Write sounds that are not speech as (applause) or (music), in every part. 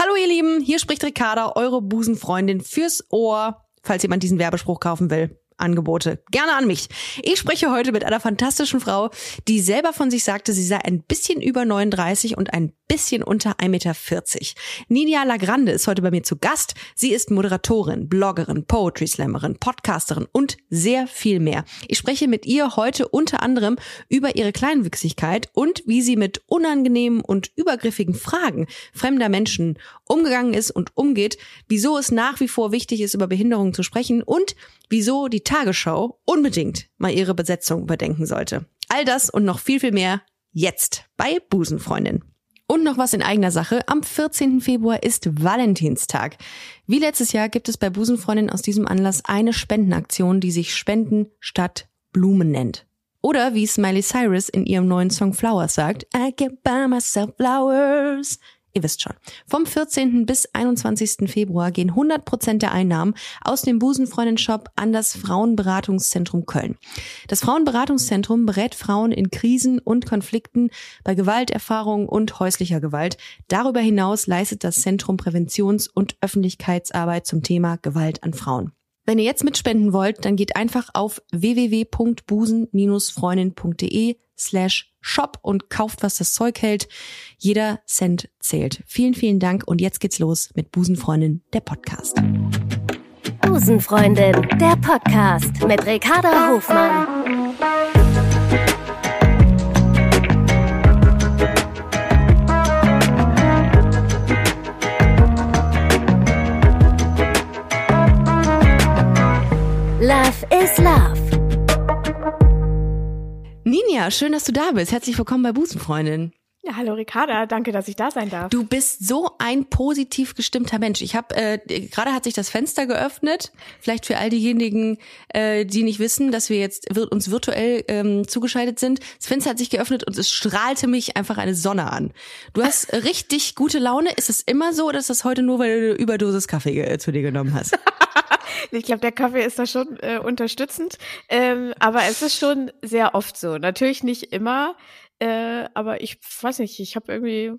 Hallo ihr Lieben, hier spricht Ricarda, eure Busenfreundin fürs Ohr, falls jemand diesen Werbespruch kaufen will. Angebote. Gerne an mich. Ich spreche heute mit einer fantastischen Frau, die selber von sich sagte, sie sei ein bisschen über 39 und ein bisschen unter 1,40 Meter. Nidia Lagrande ist heute bei mir zu Gast. Sie ist Moderatorin, Bloggerin, Poetry Slammerin, Podcasterin und sehr viel mehr. Ich spreche mit ihr heute unter anderem über ihre Kleinwüchsigkeit und wie sie mit unangenehmen und übergriffigen Fragen fremder Menschen umgegangen ist und umgeht, wieso es nach wie vor wichtig ist, über Behinderungen zu sprechen und wieso die Tagesschau unbedingt mal ihre Besetzung überdenken sollte. All das und noch viel, viel mehr jetzt bei Busenfreundin. Und noch was in eigener Sache. Am 14. Februar ist Valentinstag. Wie letztes Jahr gibt es bei Busenfreundin aus diesem Anlass eine Spendenaktion, die sich Spenden statt Blumen nennt. Oder wie Smiley Cyrus in ihrem neuen Song Flowers sagt, I can buy myself flowers. Ihr wisst schon. Vom 14. bis 21. Februar gehen 100 Prozent der Einnahmen aus dem Busenfreundin-Shop an das Frauenberatungszentrum Köln. Das Frauenberatungszentrum berät Frauen in Krisen und Konflikten bei Gewalterfahrungen und häuslicher Gewalt. Darüber hinaus leistet das Zentrum Präventions- und Öffentlichkeitsarbeit zum Thema Gewalt an Frauen. Wenn ihr jetzt mitspenden wollt, dann geht einfach auf www.busen-freundin.de slash shop und kauft, was das Zeug hält. Jeder Cent zählt. Vielen, vielen Dank und jetzt geht's los mit Busenfreundin, der Podcast. Busenfreundin, der Podcast mit Ricarda Hofmann. Love is Love. Ninja, schön, dass du da bist. Herzlich willkommen bei Busenfreundin. Ja, hallo Ricarda, danke, dass ich da sein darf. Du bist so ein positiv gestimmter Mensch. Ich habe äh, gerade hat sich das Fenster geöffnet. Vielleicht für all diejenigen, äh, die nicht wissen, dass wir jetzt wir, uns virtuell ähm, zugeschaltet sind. Das Fenster hat sich geöffnet und es strahlte mich einfach eine Sonne an. Du hast (laughs) richtig gute Laune. Ist es immer so oder ist das heute nur, weil du eine Überdosis Kaffee äh, zu dir genommen hast? (laughs) ich glaube, der Kaffee ist da schon äh, unterstützend, ähm, aber es ist schon sehr oft so. Natürlich nicht immer. Äh, aber ich weiß nicht, ich habe irgendwie,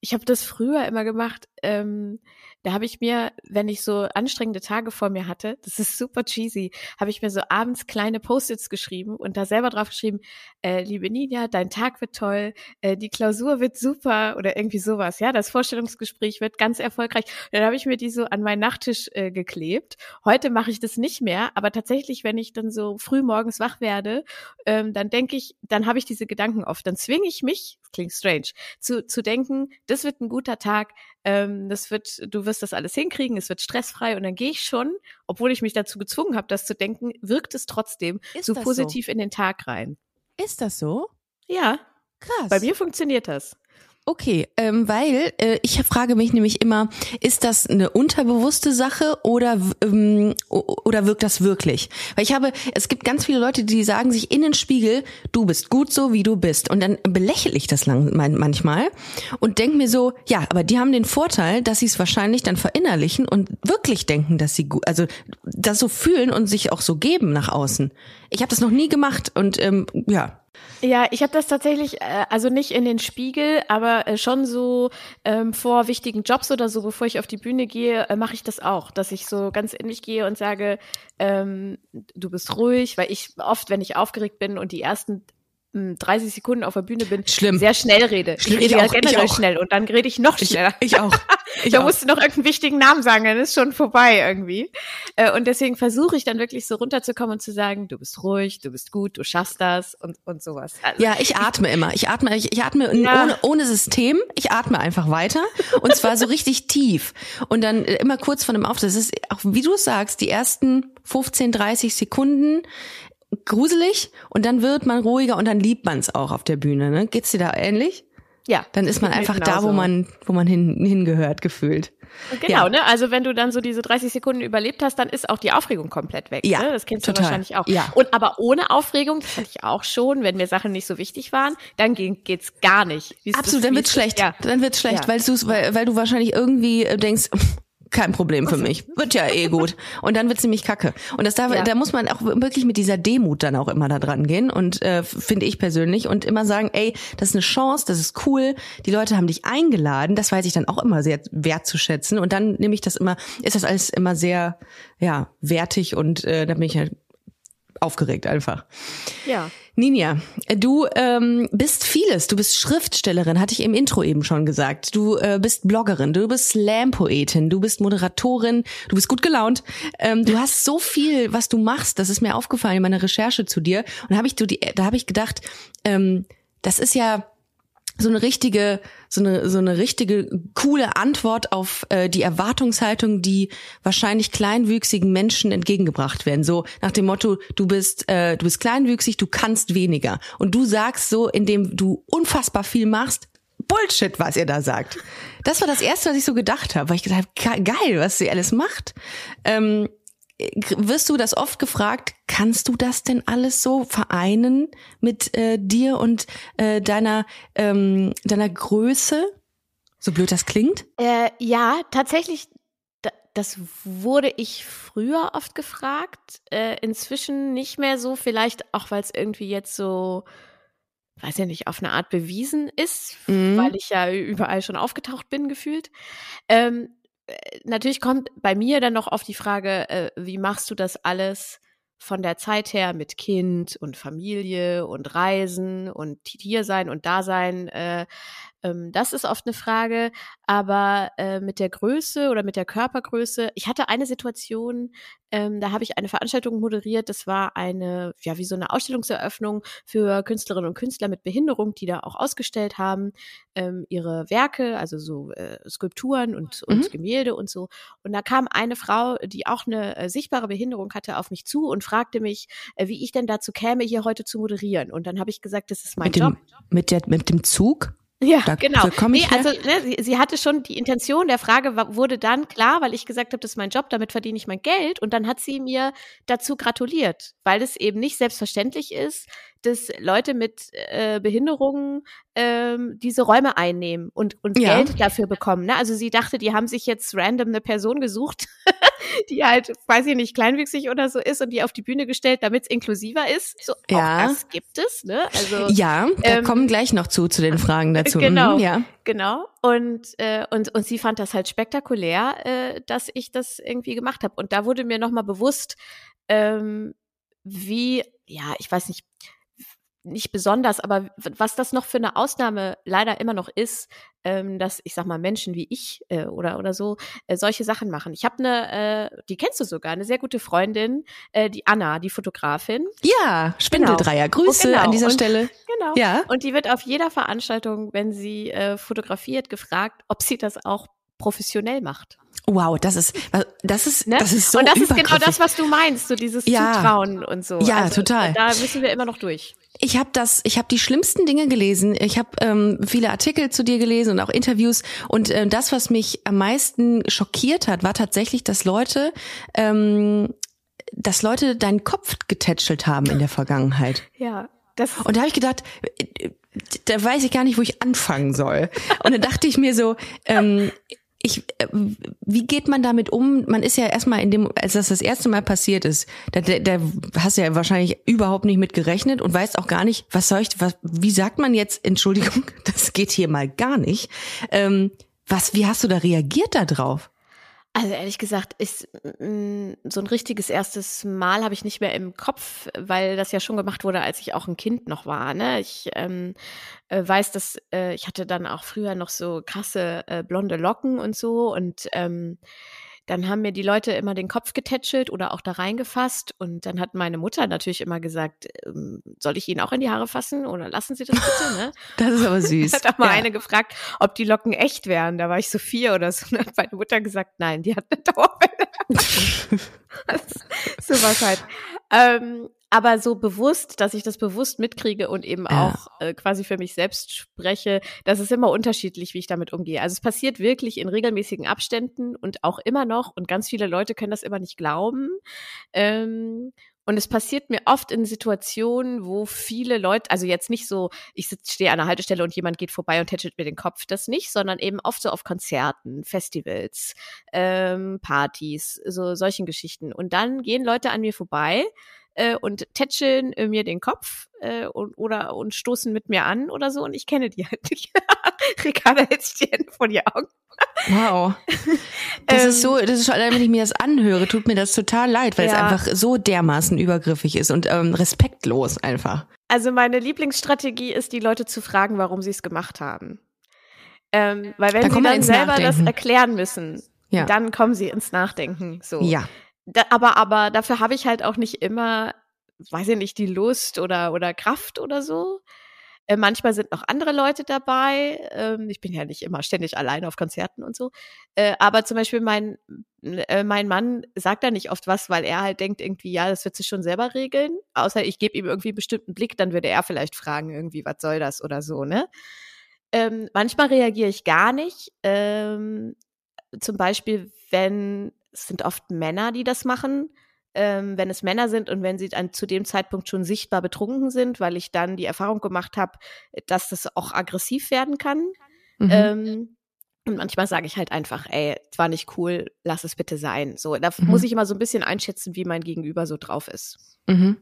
ich habe das früher immer gemacht. Ähm, da habe ich mir, wenn ich so anstrengende Tage vor mir hatte, das ist super cheesy, habe ich mir so abends kleine Post-its geschrieben und da selber drauf geschrieben, äh, liebe Ninja, dein Tag wird toll, äh, die Klausur wird super oder irgendwie sowas, ja, das Vorstellungsgespräch wird ganz erfolgreich. Und dann habe ich mir die so an meinen Nachttisch äh, geklebt. Heute mache ich das nicht mehr, aber tatsächlich, wenn ich dann so früh morgens wach werde, ähm, dann denke ich, dann habe ich diese Gedanken oft, dann zwinge ich mich, klingt strange, zu, zu denken, das wird ein guter Tag, ähm, das wird, du wirst das alles hinkriegen, es wird stressfrei und dann gehe ich schon, obwohl ich mich dazu gezwungen habe, das zu denken, wirkt es trotzdem Ist so positiv in den Tag rein. Ist das so? Ja, Krass. bei mir funktioniert das. Okay, ähm, weil äh, ich frage mich nämlich immer, ist das eine unterbewusste Sache oder ähm, oder wirkt das wirklich? Weil ich habe, es gibt ganz viele Leute, die sagen sich in den Spiegel, du bist gut so wie du bist, und dann belächle ich das lang, man- manchmal und denke mir so, ja, aber die haben den Vorteil, dass sie es wahrscheinlich dann verinnerlichen und wirklich denken, dass sie gut, also das so fühlen und sich auch so geben nach außen. Ich habe das noch nie gemacht und ähm, ja, Ja, ich habe das tatsächlich, äh, also nicht in den Spiegel, aber äh, schon so ähm, vor wichtigen Jobs oder so, bevor ich auf die Bühne gehe, äh, mache ich das auch, dass ich so ganz in mich gehe und sage, ähm, du bist ruhig, weil ich oft, wenn ich aufgeregt bin und die ersten 30 Sekunden auf der Bühne bin, Schlimm. sehr schnell rede. Schlimm, ich rede ich ja ich generell schnell und dann rede ich noch ich, schneller. ich auch. (laughs) Ich da auch. musst du noch irgendeinen wichtigen Namen sagen, dann ist schon vorbei irgendwie. Äh, Und deswegen versuche ich dann wirklich so runterzukommen und zu sagen, du bist ruhig, du bist gut, du schaffst das und, und sowas. Also, Ja, ich atme immer. Ich atme, ich, ich atme Ja. ohne, ohne System. Ich atme einfach weiter. Und zwar so richtig tief. Und dann äh, immer kurz von dem Auftritt. Das ist auch, wie du sagst, die ersten 15, 30 Sekunden gruselig und dann wird man ruhiger und dann liebt man es auch auf der Bühne. Ne? Geht's dir da ähnlich? ja. Dann ist man einfach da, wo man, wo man hin, hingehört, gefühlt. Genau, Ja. ne? Also wenn du dann so diese 30 Sekunden überlebt hast, dann ist auch die Aufregung komplett weg. Ja, ne? Das kennst total. du wahrscheinlich auch. Ja. Und aber ohne Aufregung, das hatte ich auch schon, wenn mir Sachen nicht so wichtig waren, dann ge- geht's gar nicht. Wie ist Absolut, das- dann wird's schlecht. Ja. Dann wird's schlecht, Ja. weil, du's, weil, weil du wahrscheinlich irgendwie äh, denkst, kein Problem für mich. Wird ja eh gut. Und dann wird's nämlich kacke. Und das darf, Ja. da muss man auch wirklich mit dieser Demut dann auch immer da dran gehen und äh, finde ich persönlich und immer sagen, ey, das ist eine Chance, das ist cool. Die Leute haben dich eingeladen, das weiß ich dann auch immer sehr wertzuschätzen und dann nehme ich das immer, ist das alles immer sehr ja wertig und äh, da bin ich halt aufgeregt einfach. Ja. Ninja, du ähm, bist vieles. Du bist Schriftstellerin, hatte ich im Intro eben schon gesagt. Du äh, bist Bloggerin, du bist Slam-Poetin, du bist Moderatorin, du bist gut gelaunt. Ähm, du hast so viel, was du machst. Das ist mir aufgefallen in meiner Recherche zu dir. Und da habe ich, du die, da habe ich gedacht, ähm, das ist ja so eine richtige, so eine, so eine richtige coole Antwort auf äh, die Erwartungshaltung, die wahrscheinlich kleinwüchsigen Menschen entgegengebracht werden. So nach dem Motto, du bist, äh, du bist kleinwüchsig, du kannst weniger. Und du sagst so, indem du unfassbar viel machst, Bullshit, was ihr da sagt. Das war das Erste, was ich so gedacht habe, weil ich gedacht habe, ge- geil, was sie alles macht. Ähm, wirst du das oft gefragt, kannst du das denn alles so vereinen mit äh, dir und äh, deiner, ähm, deiner Größe? So blöd das klingt? Äh, ja, tatsächlich, da, das wurde ich früher oft gefragt. Äh, inzwischen nicht mehr so, vielleicht auch, weil es irgendwie jetzt so, weiß ja nicht, auf eine Art bewiesen ist, Mhm. weil ich ja überall schon aufgetaucht bin, gefühlt. Ähm, äh, natürlich kommt bei mir dann noch auf die Frage, äh, wie machst du das alles von der Zeit her mit Kind und Familie und Reisen und hier sein und da sein? Äh, ähm, das ist oft eine Frage, aber äh, mit der Größe oder mit der Körpergröße. Ich hatte eine Situation, ähm, da habe ich eine Veranstaltung moderiert. Das war eine, ja, wie so eine Ausstellungseröffnung für Künstlerinnen und Künstler mit Behinderung, die da auch ausgestellt haben, ähm, ihre Werke, also so äh, Skulpturen und, und Mhm. Gemälde und so. Und da kam eine Frau, die auch eine äh, sichtbare Behinderung hatte, auf mich zu und fragte mich, äh, wie ich denn dazu käme, hier heute zu moderieren. Und dann habe ich gesagt, das ist mein Mit Job. dem, mit, der, mit dem Zug? Ja, Da- genau. da nee, also ne, sie, sie hatte schon die Intention der Frage wurde dann klar, weil ich gesagt habe, das ist mein Job, damit verdiene ich mein Geld. Und dann hat sie mir dazu gratuliert, weil es eben nicht selbstverständlich ist, dass Leute mit äh, Behinderungen ähm, diese Räume einnehmen und, und Ja. Geld dafür bekommen. Ne? Also sie dachte, die haben sich jetzt random eine Person gesucht, (laughs) die halt, weiß ich nicht, kleinwüchsig oder so ist und die auf die Bühne gestellt, damit es inklusiver ist. So, Ja. das gibt es. Ne? Also Ja, da Ähm, kommen gleich noch zu, zu den Fragen dazu. genau. Mhm, ja. Genau. Und, äh, und, und sie fand das halt spektakulär, äh, dass ich das irgendwie gemacht habe. Und da wurde mir nochmal bewusst, ähm, wie, ja, ich weiß nicht, nicht besonders, aber was das noch für eine Ausnahme leider immer noch ist, ähm, dass ich sag mal Menschen wie ich äh, oder oder so äh, solche Sachen machen. Ich habe eine, äh, die kennst du sogar, eine sehr gute Freundin, äh, die Anna, die Fotografin. Ja, Spindeldreier. Grüße Oh, genau. an dieser Und- Stelle. Genau. Ja. Und die wird auf jeder Veranstaltung, wenn sie äh, fotografiert, gefragt, ob sie das auch professionell macht. Wow, das ist, das ist, Ne? das ist so und das ist genau das, was du meinst, so dieses Ja. Zutrauen und so. Ja, also, total. Da müssen wir immer noch durch. Ich habe das, ich habe die schlimmsten Dinge gelesen. Ich habe ähm, viele Artikel zu dir gelesen und auch Interviews. Und äh, das, was mich am meisten schockiert hat, war tatsächlich, dass Leute, ähm, dass Leute deinen Kopf getätschelt haben in der Vergangenheit. Ja. Das Und da habe ich gedacht, äh, da weiß ich gar nicht, wo ich anfangen soll. Und dann dachte ich mir so, ähm, ich, äh, wie geht man damit um? Man ist ja erstmal in dem, als das das erste Mal passiert ist, da, da, da hast du ja wahrscheinlich überhaupt nicht mit gerechnet und weißt auch gar nicht, was soll ich, was, wie sagt man jetzt, Entschuldigung, (laughs) das geht hier mal gar nicht. Ähm, was, wie hast du da reagiert da drauf? Also ehrlich gesagt, ist mm, so ein richtiges erstes Mal habe ich nicht mehr im Kopf, weil das ja schon gemacht wurde, als ich auch ein Kind noch war. Ne? Ich ähm, äh, weiß, dass äh, ich hatte dann auch früher noch so krasse äh, blonde Locken und so und ähm, dann haben mir die Leute immer den Kopf getätschelt oder auch da reingefasst und dann hat meine Mutter natürlich immer gesagt, ähm, soll ich Ihnen auch in die Haare fassen oder lassen Sie das bitte, ne? (laughs) Das ist aber süß. hat auch mal Ja. eine gefragt, ob die Locken echt wären. Da war ich so vier oder so. (laughs) Und hat meine Mutter gesagt, nein, die hat eine Dauerwelle. (laughs) so was halt. Ähm, aber so bewusst, dass ich das bewusst mitkriege und eben Ja. auch äh, quasi für mich selbst spreche, das ist immer unterschiedlich, wie ich damit umgehe. Also es passiert wirklich in regelmäßigen Abständen und auch immer noch und ganz viele Leute können das immer nicht glauben. Ähm, Und es passiert mir oft in Situationen, wo viele Leute, also jetzt nicht so, ich stehe an der Haltestelle und jemand geht vorbei und tätschelt mir den Kopf, das nicht, sondern eben oft so auf Konzerten, Festivals, ähm, Partys, so solchen Geschichten. Und dann gehen Leute an mir vorbei äh, und tätscheln äh, mir den Kopf äh, und, oder und stoßen mit mir an oder so und ich kenne die halt nicht. (laughs) Ricarda hält sich die Hände vor die Augen. Wow. (laughs) Das ist so, das ist schon, wenn ich mir das anhöre, tut mir das total leid, weil Ja. es einfach so dermaßen übergriffig ist und ähm, respektlos einfach. Also meine Lieblingsstrategie ist, die Leute zu fragen, warum sie es gemacht haben. Ähm, weil wenn Dann sie dann selber das Nachdenken. erklären müssen, Ja. dann kommen sie ins Nachdenken. So. Ja. Da, aber, aber dafür habe ich halt auch nicht immer, weiß ich nicht, die Lust oder, oder Kraft oder so. Äh, manchmal sind noch andere Leute dabei. Ähm, ich bin ja nicht immer ständig alleine auf Konzerten und so. Äh, aber zum Beispiel mein, äh, mein Mann sagt da nicht oft was, weil er halt denkt irgendwie, ja, das wird sich schon selber regeln. Außer ich gebe ihm irgendwie einen bestimmten Blick, dann würde er vielleicht fragen, irgendwie, was soll das oder so, ne? Ähm, manchmal reagiere ich gar nicht. Ähm, zum Beispiel, wenn es sind oft Männer, die das machen, ähm, wenn es Männer sind und wenn sie dann zu dem Zeitpunkt schon sichtbar betrunken sind, weil ich dann die Erfahrung gemacht habe, dass das auch aggressiv werden kann. Mhm. Ähm, und manchmal sage ich halt einfach, ey, es war nicht cool, lass es bitte sein. So, da Mhm. muss ich immer so ein bisschen einschätzen, wie mein Gegenüber so drauf ist. Mhm.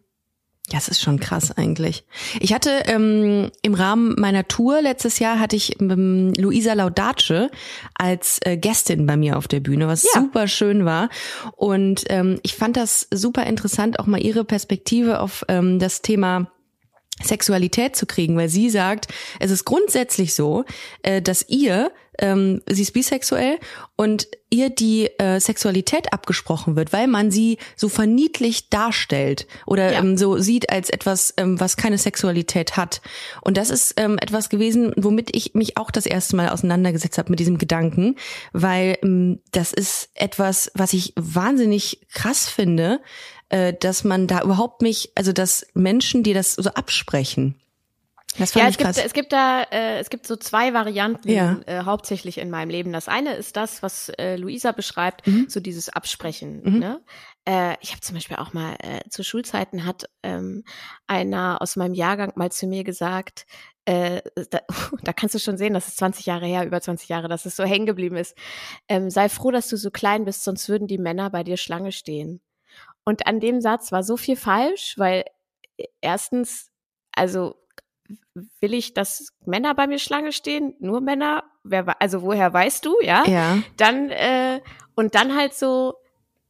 Ja, Das ist schon krass eigentlich. Ich hatte ähm, im Rahmen meiner Tour letztes Jahr hatte ich ähm, Luisa Laudace als äh, Gästin bei mir auf der Bühne, was Ja. super schön war. Und ähm, ich fand das super interessant, auch mal ihre Perspektive auf ähm, das Thema Sexualität zu kriegen, weil sie sagt, es ist grundsätzlich so, äh, dass ihr, ähm, sie ist bisexuell und ihr die äh, Sexualität abgesprochen wird, weil man sie so verniedlicht darstellt oder Ja. ähm, so sieht als etwas, ähm, was keine Sexualität hat. Und das ist ähm, etwas gewesen, womit ich mich auch das erste Mal auseinandergesetzt habe mit diesem Gedanken, weil ähm, das ist etwas, was ich wahnsinnig krass finde, äh, dass man da überhaupt nicht, also dass Menschen, die das so absprechen. Das fand Ja, ich es gibt, krass. es gibt da, äh, es gibt so zwei Varianten Ja. äh, hauptsächlich in meinem Leben. Das eine ist das, was äh, Luisa beschreibt, Mhm. so dieses Absprechen. Mhm. Ne? Äh, ich habe zum Beispiel auch mal äh, zu Schulzeiten hat ähm, einer aus meinem Jahrgang mal zu mir gesagt, äh, da, (laughs) da kannst du schon sehen, das ist 20 Jahre her, über 20 Jahre, dass es so hängen geblieben ist. Ähm, sei froh, dass du so klein bist, sonst würden die Männer bei dir Schlange stehen. Und an dem Satz war so viel falsch, weil äh, erstens, also will ich, dass Männer bei mir Schlange stehen? Nur Männer? Wer, also woher weißt du, ja? ja. Dann, äh, und dann halt so,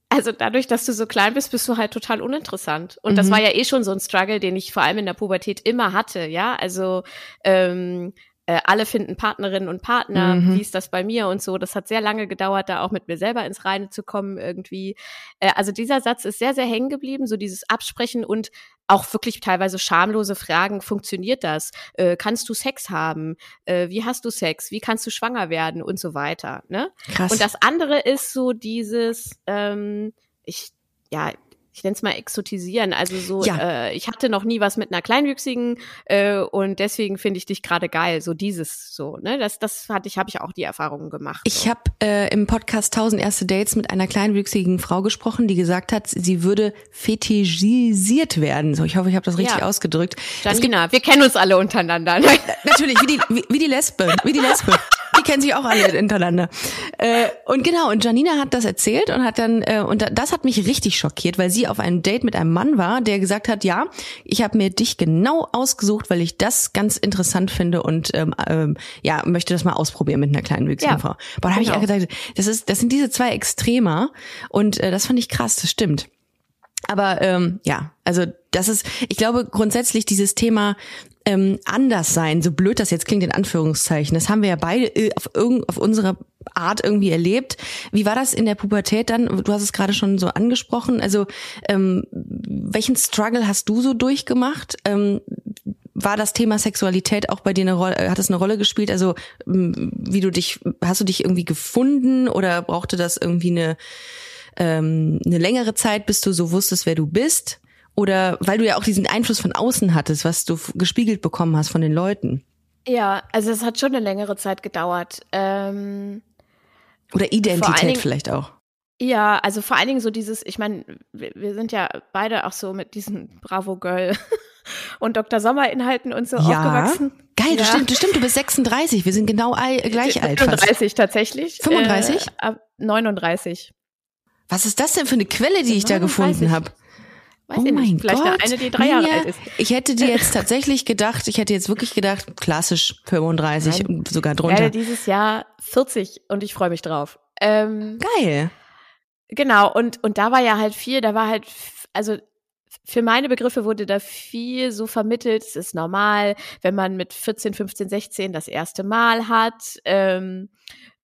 also dadurch, dass du so klein bist, bist du halt total uninteressant. Und das Mhm. war ja eh schon so ein Struggle, den ich vor allem in der Pubertät immer hatte, ja. Also ähm, äh, alle finden Partnerinnen und Partner, Mhm. wie ist das bei mir und so. Das hat sehr lange gedauert, da auch mit mir selber ins Reine zu kommen irgendwie. Äh, also dieser Satz ist sehr, sehr hängen geblieben, so dieses Absprechen und auch wirklich teilweise schamlose Fragen, funktioniert das? Äh, kannst du Sex haben? Äh, wie hast du Sex? Wie kannst du schwanger werden? Und so weiter. Ne? Krass. Und das andere ist so dieses, ähm, ich, ja, ich nenne es mal exotisieren. Also so, Ja. äh, ich hatte noch nie was mit einer Kleinwüchsigen äh, und deswegen finde ich dich gerade geil. So dieses so, ne? Das, das hatte ich, habe ich auch die Erfahrungen gemacht. Ich so. habe äh, im Podcast 1000 erste Dates mit einer kleinwüchsigen Frau gesprochen, die gesagt hat, sie würde fetischisiert werden. So, ich hoffe, ich habe das richtig Ja. ausgedrückt. Gibt Janina, wir kennen uns alle untereinander. natürlich wie die wie, wie die Lesbe, wie die Lesbe. Die kennen sich auch alle untereinander. Äh, und genau, und Janina hat das erzählt und hat dann äh, und da- das hat mich richtig schockiert, weil sie auf einem Date mit einem Mann war, der gesagt hat, ja, ich habe mir dich genau ausgesucht, weil ich das ganz interessant finde und ähm, ähm, ja möchte das mal ausprobieren mit einer kleinen wüchsigen Ja, Frau. Boah, da habe ich genau. auch gedacht, das ist das sind diese zwei Extremer und äh, das fand ich krass, das stimmt. Aber ähm, ja, also das ist, ich glaube grundsätzlich dieses Thema ähm, anders sein, so blöd das jetzt klingt in Anführungszeichen, das haben wir ja beide äh, auf, irgend, auf unsere Art irgendwie erlebt. Wie war das in der Pubertät dann? Du hast es gerade schon so angesprochen. Also ähm, welchen Struggle hast du so durchgemacht? Ähm, war das Thema Sexualität auch bei dir eine Rolle, äh, hat es eine Rolle gespielt? Also ähm, wie du dich, hast du dich irgendwie gefunden oder brauchte das irgendwie eine ähm, eine längere Zeit, bis du so wusstest, wer du bist? Oder weil du ja auch diesen Einfluss von außen hattest, was du gespiegelt bekommen hast von den Leuten? ja, also es hat schon eine längere Zeit gedauert. Ähm, Oder Identität Dingen- vielleicht auch. Ja, also vor allen Dingen so dieses, ich meine, wir, wir sind ja beide auch so mit diesen Bravo Girl (laughs) und Dr. Sommer Inhalten und so Ja. aufgewachsen. Geil, das Ja. stimmt, das stimmt. Du bist 36. Wir sind genau all, gleich alt fast. 35 tatsächlich. 35? Äh, ab 39. Was ist das denn für eine Quelle, die ich da 39. gefunden habe? Weiß oh ich mein nicht. Vielleicht Gott. eine, die drei Jahre Ninja, alt ist. Ich hätte dir jetzt (laughs) tatsächlich gedacht, ich hätte jetzt wirklich gedacht, klassisch 35 Nein. und sogar Ich drunter. werde dieses Jahr 40 und ich freue mich drauf. Ähm, Geil. Genau, und, und da war ja halt viel, da war halt, also für meine Begriffe wurde da viel so vermittelt, es ist normal, wenn man mit 14, 15, 16 das erste Mal hat. Ähm,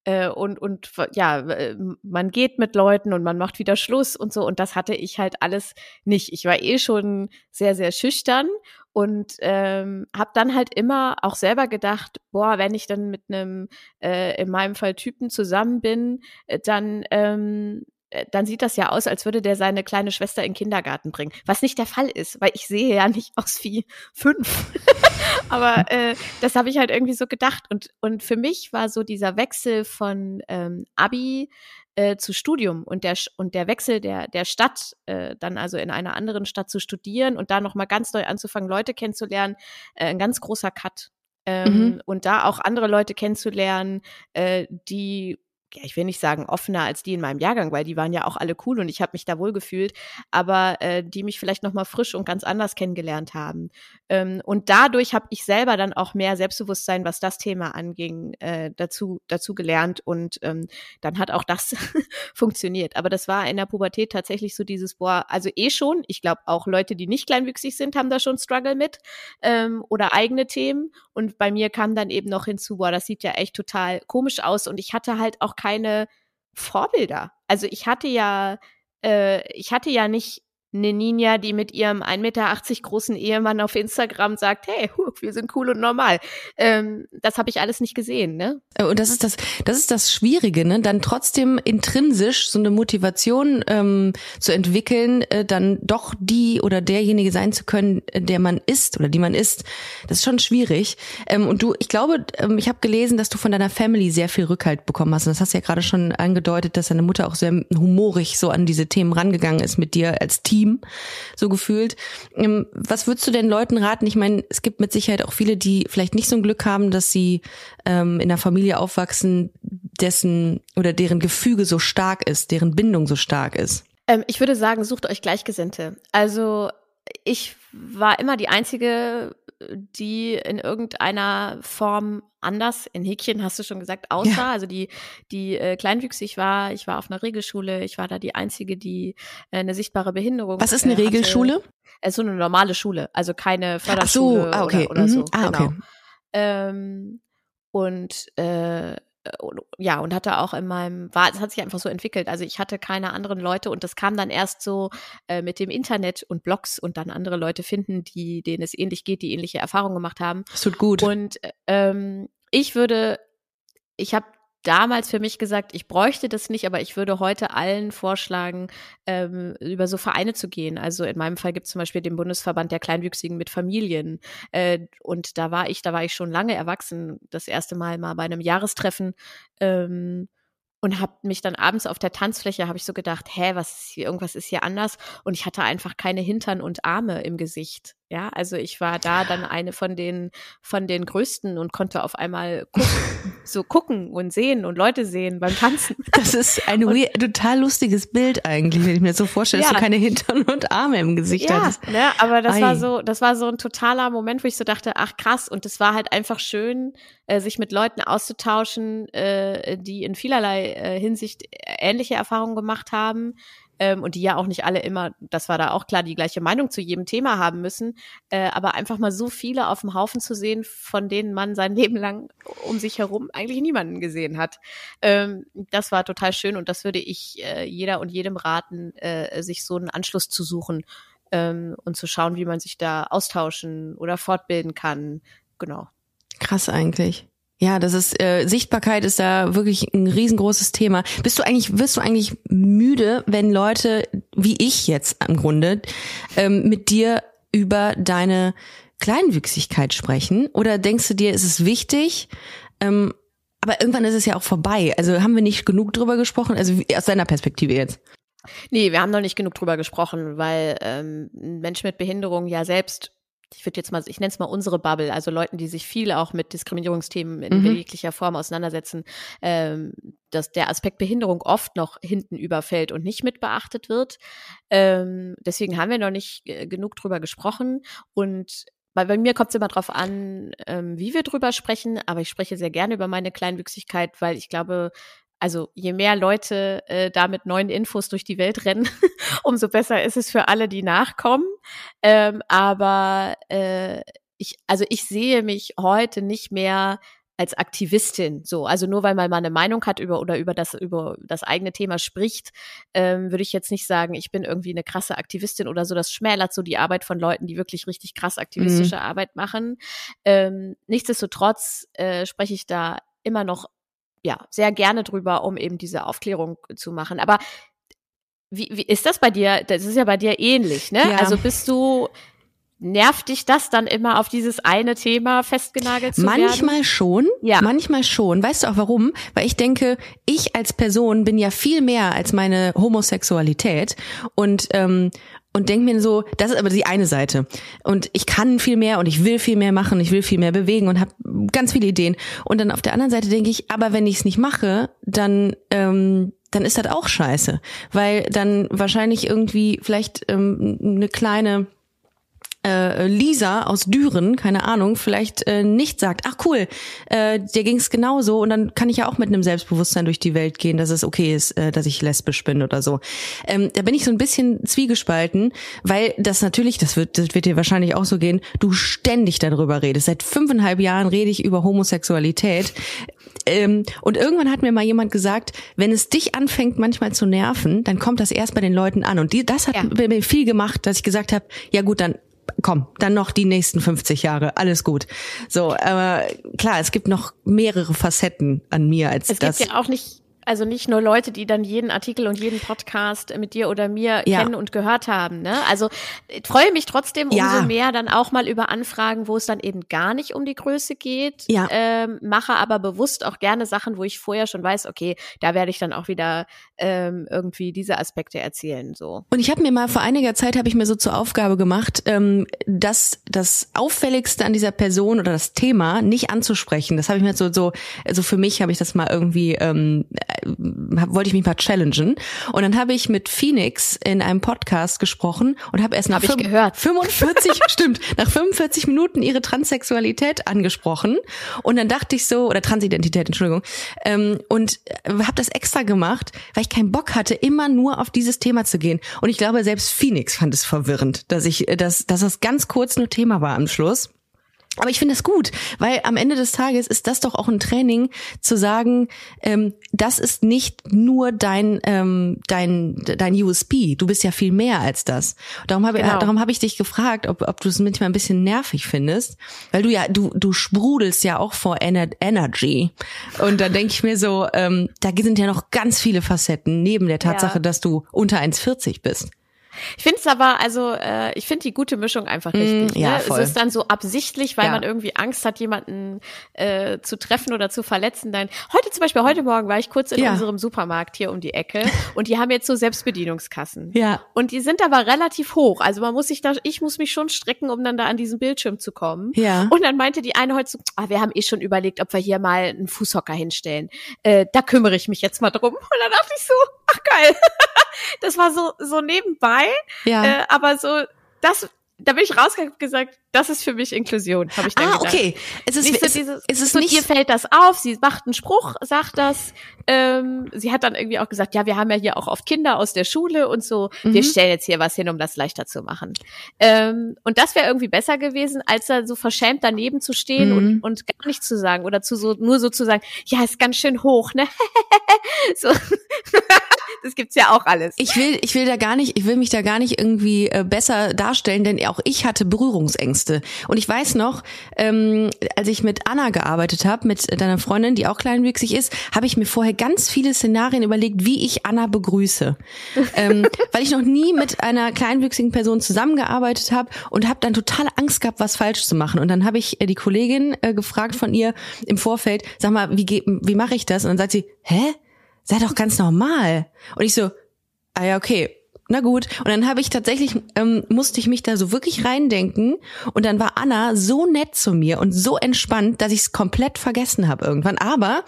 äh, und, und ja, äh, man geht mit Leuten und man macht wieder Schluss und so. Und das hatte ich halt alles nicht. Ich war eh schon sehr, sehr schüchtern und ähm, habe dann halt immer auch selber gedacht, boah, wenn ich dann mit einem, äh, in meinem Fall Typen zusammen bin, äh, dann ähm, äh, dann sieht das ja aus, als würde der seine kleine Schwester in den Kindergarten bringen. Was nicht der Fall ist, weil ich sehe ja nicht aus wie fünf. (laughs) Aber äh, das habe ich halt irgendwie so gedacht. Und, und für mich war so dieser Wechsel von ähm, Abi äh, zu Studium und der, und der Wechsel der, der Stadt, äh, dann also in einer anderen Stadt zu studieren und da nochmal ganz neu anzufangen, Leute kennenzulernen, äh, ein ganz großer Cut. Ähm, Mhm. Und da auch andere Leute kennenzulernen, äh, die ja, ich will nicht sagen offener als die in meinem Jahrgang, weil die waren ja auch alle cool und ich habe mich da wohl gefühlt, aber äh, die mich vielleicht noch mal frisch und ganz anders kennengelernt haben. Ähm, und dadurch habe ich selber dann auch mehr Selbstbewusstsein, was das Thema anging, äh, dazu dazu gelernt und ähm, dann hat auch das (laughs) funktioniert. Aber das war in der Pubertät tatsächlich so dieses boah, also eh schon. Ich glaube auch Leute, die nicht kleinwüchsig sind, haben da schon Struggle mit ähm, oder eigene Themen. Und bei mir kam dann eben noch hinzu, boah, das sieht ja echt total komisch aus und ich hatte halt auch keine Vorbilder. Also ich hatte ja, äh, ich hatte ja nicht eine Ninja, die mit ihrem 1,80 Meter großen Ehemann auf Instagram sagt, hey, (laughs) wir sind cool und normal. Ähm, das habe ich alles nicht gesehen, ne? Äh, Und das ist das, das ist das Schwierige, ne? Dann trotzdem intrinsisch so eine Motivation ähm, zu entwickeln, äh, dann doch die oder derjenige sein zu können, äh, der man ist oder die man ist. Das ist schon schwierig. Ähm, und du, ich glaube, ähm, ich habe gelesen, dass du von deiner Family sehr viel Rückhalt bekommen hast. Und das hast du ja gerade schon angedeutet, dass deine Mutter auch sehr humorig so an diese Themen rangegangen ist mit dir als Team, so gefühlt. Ähm, was würdest du den Leuten raten? Ich meine, es gibt mit Sicherheit auch viele, die vielleicht nicht so ein Glück haben, dass sie ähm, in einer Familie aufwachsen, dessen oder deren Gefüge so stark ist, deren Bindung so stark ist. Ähm, ich würde sagen, sucht euch Gleichgesinnte. Also ich war immer die Einzige, die in irgendeiner Form anders, in Häkchen hast du schon gesagt, aussah. Ja. Also die, die äh, kleinwüchsig war, ich war auf einer Regelschule, ich war da die Einzige, die äh, eine sichtbare Behinderung Was ist eine äh. Regelschule? Es ist so eine normale Schule, also keine Ach Förderschule so, ah, okay. oder, oder Mhm. so. Ah, okay. Genau. Ähm, und äh, und- ja, und hatte auch in meinem, war, es hat sich einfach so entwickelt. Also ich hatte keine anderen Leute und das kam dann erst so äh, mit dem Internet und Blogs und dann andere Leute finden, die, denen es ähnlich geht, die ähnliche Erfahrungen gemacht haben. Das tut gut. Und ähm, ich würde, ich habe damals für mich gesagt, ich bräuchte das nicht, aber ich würde heute allen vorschlagen, ähm, über so Vereine zu gehen. Also in meinem Fall gibt es zum Beispiel den Bundesverband der Kleinwüchsigen mit Familien. Äh, und da war ich, da war ich schon lange erwachsen, das erste Mal mal bei einem Jahrestreffen. Ähm, und habe mich dann abends auf der Tanzfläche habe ich so gedacht, hä, was ist hier, irgendwas ist hier anders und ich hatte einfach keine Hintern und Arme im Gesicht. Ja, also ich war da dann eine von den von den größten und konnte auf einmal gucken, (laughs) so gucken und sehen und Leute sehen beim Tanzen. Das ist ein weird, total lustiges Bild eigentlich, wenn ich mir so vorstelle, dass Ja. du keine Hintern und Arme im Gesicht Ja, hattest. ne, aber das Ei. war so, das war so ein totaler Moment, wo ich so dachte, ach krass, und es war halt einfach schön, äh, sich mit Leuten auszutauschen, äh, die in vielerlei äh, Hinsicht ähnliche Erfahrungen gemacht haben. Ähm, und die ja auch nicht alle immer, das war da auch klar, die gleiche Meinung zu jedem Thema haben müssen, äh, aber einfach mal so viele auf dem Haufen zu sehen, von denen man sein (laughs) Leben lang um sich herum eigentlich niemanden gesehen hat. Ähm, das war total schön und das würde ich äh, jeder und jedem raten, äh, sich so einen Anschluss zu suchen ähm, und zu schauen, wie man sich da austauschen oder fortbilden kann. Genau. Krass eigentlich. Ja, das ist äh, Sichtbarkeit ist da wirklich ein riesengroßes Thema. Bist du eigentlich, wirst du eigentlich müde, wenn Leute wie ich jetzt im Grunde ähm, mit dir über deine Kleinwüchsigkeit sprechen? Oder denkst du dir, ist es wichtig, ähm, aber irgendwann ist es ja auch vorbei. Also haben wir nicht genug drüber gesprochen? Also aus deiner Perspektive jetzt. Nee, wir haben noch nicht genug drüber gesprochen, weil ähm, ein Mensch mit Behinderung ja selbst ich würde jetzt mal, ich nenne es mal unsere Bubble, also Leuten, die sich viel auch mit Diskriminierungsthemen in mhm. jeglicher Form auseinandersetzen, ähm, dass der Aspekt Behinderung oft noch hinten überfällt und nicht mit beachtet wird. Ähm, deswegen haben wir noch nicht äh, genug drüber gesprochen und weil bei mir kommt es immer drauf an, ähm, wie wir drüber sprechen, aber ich spreche sehr gerne über meine Kleinwüchsigkeit, weil ich glaube, also je mehr Leute äh, da mit neuen Infos durch die Welt rennen, (laughs) umso besser ist es für alle, die nachkommen. Ähm, aber äh, ich, also ich sehe mich heute nicht mehr als Aktivistin so. Also nur weil man mal eine Meinung hat über oder über das, über das eigene Thema spricht, ähm, würde ich jetzt nicht sagen, ich bin irgendwie eine krasse Aktivistin oder so. Das schmälert so die Arbeit von Leuten, die wirklich richtig krass aktivistische mhm. Arbeit machen. Ähm, nichtsdestotrotz äh, spreche ich da immer noch ja, sehr gerne drüber, um eben diese Aufklärung zu machen. Aber wie, wie ist das bei dir? Das ist ja bei dir ähnlich, ne? Ja. Also bist du nervt dich das dann immer auf dieses eine Thema festgenagelt zu manchmal werden? Manchmal schon, ja. manchmal schon. Weißt du auch warum? Weil ich denke, ich als Person bin ja viel mehr als meine Homosexualität und ähm, und denke mir so, das ist aber die eine Seite. Und ich kann viel mehr und ich will viel mehr machen, ich will viel mehr bewegen und habe ganz viele Ideen. Und dann auf der anderen Seite denke ich, aber wenn ich es nicht mache, dann ähm, dann ist das auch scheiße, weil dann wahrscheinlich irgendwie vielleicht ähm, eine kleine äh, Lisa aus Düren, keine Ahnung, vielleicht äh, nicht sagt, ach cool, äh, dir ging's genauso und dann kann ich ja auch mit einem Selbstbewusstsein durch die Welt gehen, dass es okay ist, äh, dass ich lesbisch bin oder so. Ähm, da bin ich so ein bisschen zwiegespalten, weil das natürlich, das wird, das wird dir wahrscheinlich auch so gehen, du ständig darüber redest. Seit fünfeinhalb Jahren rede ich über Homosexualität. Ähm, und irgendwann hat mir mal jemand gesagt, wenn es dich anfängt manchmal zu nerven, dann kommt das erst bei den Leuten an. Und die, das hat ja. mir viel gemacht, dass ich gesagt habe, ja gut, dann komm, dann noch die nächsten 50 Jahre, alles gut. So, aber klar, es gibt noch mehrere Facetten an mir als es das. Es gibt ja auch nicht also nicht nur Leute, die dann jeden Artikel und jeden Podcast mit dir oder mir ja. kennen und gehört haben. Ne? Also ich freue mich trotzdem umso ja. mehr dann auch mal über Anfragen, wo es dann eben gar nicht um die Größe geht. Ja. Ähm, mache aber bewusst auch gerne Sachen, wo ich vorher schon weiß, okay, da werde ich dann auch wieder ähm, irgendwie diese Aspekte erzählen. So. Und ich habe mir mal vor einiger Zeit habe ich mir so zur Aufgabe gemacht, ähm, dass das auffälligste an dieser Person oder das Thema nicht anzusprechen. Das habe ich mir so so also für mich habe ich das mal irgendwie ähm, wollte ich mich mal challengen. Und dann habe ich mit Phoenix in einem Podcast gesprochen und habe erst nach hab (laughs) 45, stimmt, nach 45 Minuten ihre Transsexualität angesprochen. Und dann dachte ich so, oder Transidentität, Entschuldigung, ähm, und habe das extra gemacht, weil ich keinen Bock hatte, immer nur auf dieses Thema zu gehen. Und ich glaube, selbst Phoenix fand es verwirrend, dass ich, dass, dass das ganz kurz nur Thema war am Schluss. Aber ich finde es gut, weil am Ende des Tages ist das doch auch ein Training, zu sagen, ähm, das ist nicht nur dein ähm, dein dein USP. Du bist ja viel mehr als das. Darum habe genau. darum habe ich dich gefragt, ob ob du es manchmal ein bisschen nervig findest, weil du ja du du sprudelst ja auch vor Ener Energy. Und da denke ich mir so, ähm, da sind ja noch ganz viele Facetten neben der Tatsache, ja. dass du unter 1,40 bist. Ich finde es aber, also äh, ich finde die gute Mischung einfach mm, richtig. Mm, ja, ne? voll. Es ist dann so absichtlich, weil ja. man irgendwie Angst hat, jemanden äh, zu treffen oder zu verletzen. Dann heute zum Beispiel, heute Morgen war ich kurz in ja. unserem Supermarkt hier um die Ecke (laughs) und die haben jetzt so Selbstbedienungskassen. Ja. Und die sind aber relativ hoch. Also man muss sich da, ich muss mich schon strecken, um dann da an diesen Bildschirm zu kommen. Ja. Und dann meinte die eine heute so, ah, wir haben eh schon überlegt, ob wir hier mal einen Fußhocker hinstellen. Äh, da kümmere ich mich jetzt mal drum. Und dann dachte ich so, ach geil. (laughs) das war so, so nebenbei. Ja. Äh, aber so, das, da bin ich rausgegangen und gesagt, das ist für mich Inklusion, habe ich dann ah, gedacht. okay. Es ist, nicht so dieses, es ist so, nicht ihr fällt das auf, sie macht einen Spruch, sagt das. Ähm, sie hat dann irgendwie auch gesagt, ja, wir haben ja hier auch oft Kinder aus der Schule und so. Mhm. Wir stellen jetzt hier was hin, um das leichter zu machen. Ähm, und das wäre irgendwie besser gewesen, als da so verschämt daneben zu stehen mhm. und, und gar nichts zu sagen oder zu so nur so zu sagen, ja, ist ganz schön hoch, ne? (laughs) so. (laughs) das gibt's ja auch alles. Ich will, ich will da gar nicht, ich will mich da gar nicht irgendwie äh, besser darstellen, denn auch ich hatte Berührungsängste. Und ich weiß noch, ähm, als ich mit Anna gearbeitet habe, mit deiner Freundin, die auch kleinwüchsig ist, habe ich mir vorher ganz viele Szenarien überlegt, wie ich Anna begrüße, ähm, (laughs) weil ich noch nie mit einer kleinwüchsigen Person zusammengearbeitet habe und habe dann totale Angst gehabt, was falsch zu machen. Und dann habe ich äh, die Kollegin äh, gefragt von ihr im Vorfeld, sag mal, wie, wie mache ich das? Und dann sagt sie, hä? Sei doch ganz normal. Und ich so, ah ja, okay, na gut. Und dann habe ich tatsächlich, ähm, musste ich mich da so wirklich reindenken. Und dann war Anna so nett zu mir und so entspannt, dass ich es komplett vergessen habe irgendwann. Aber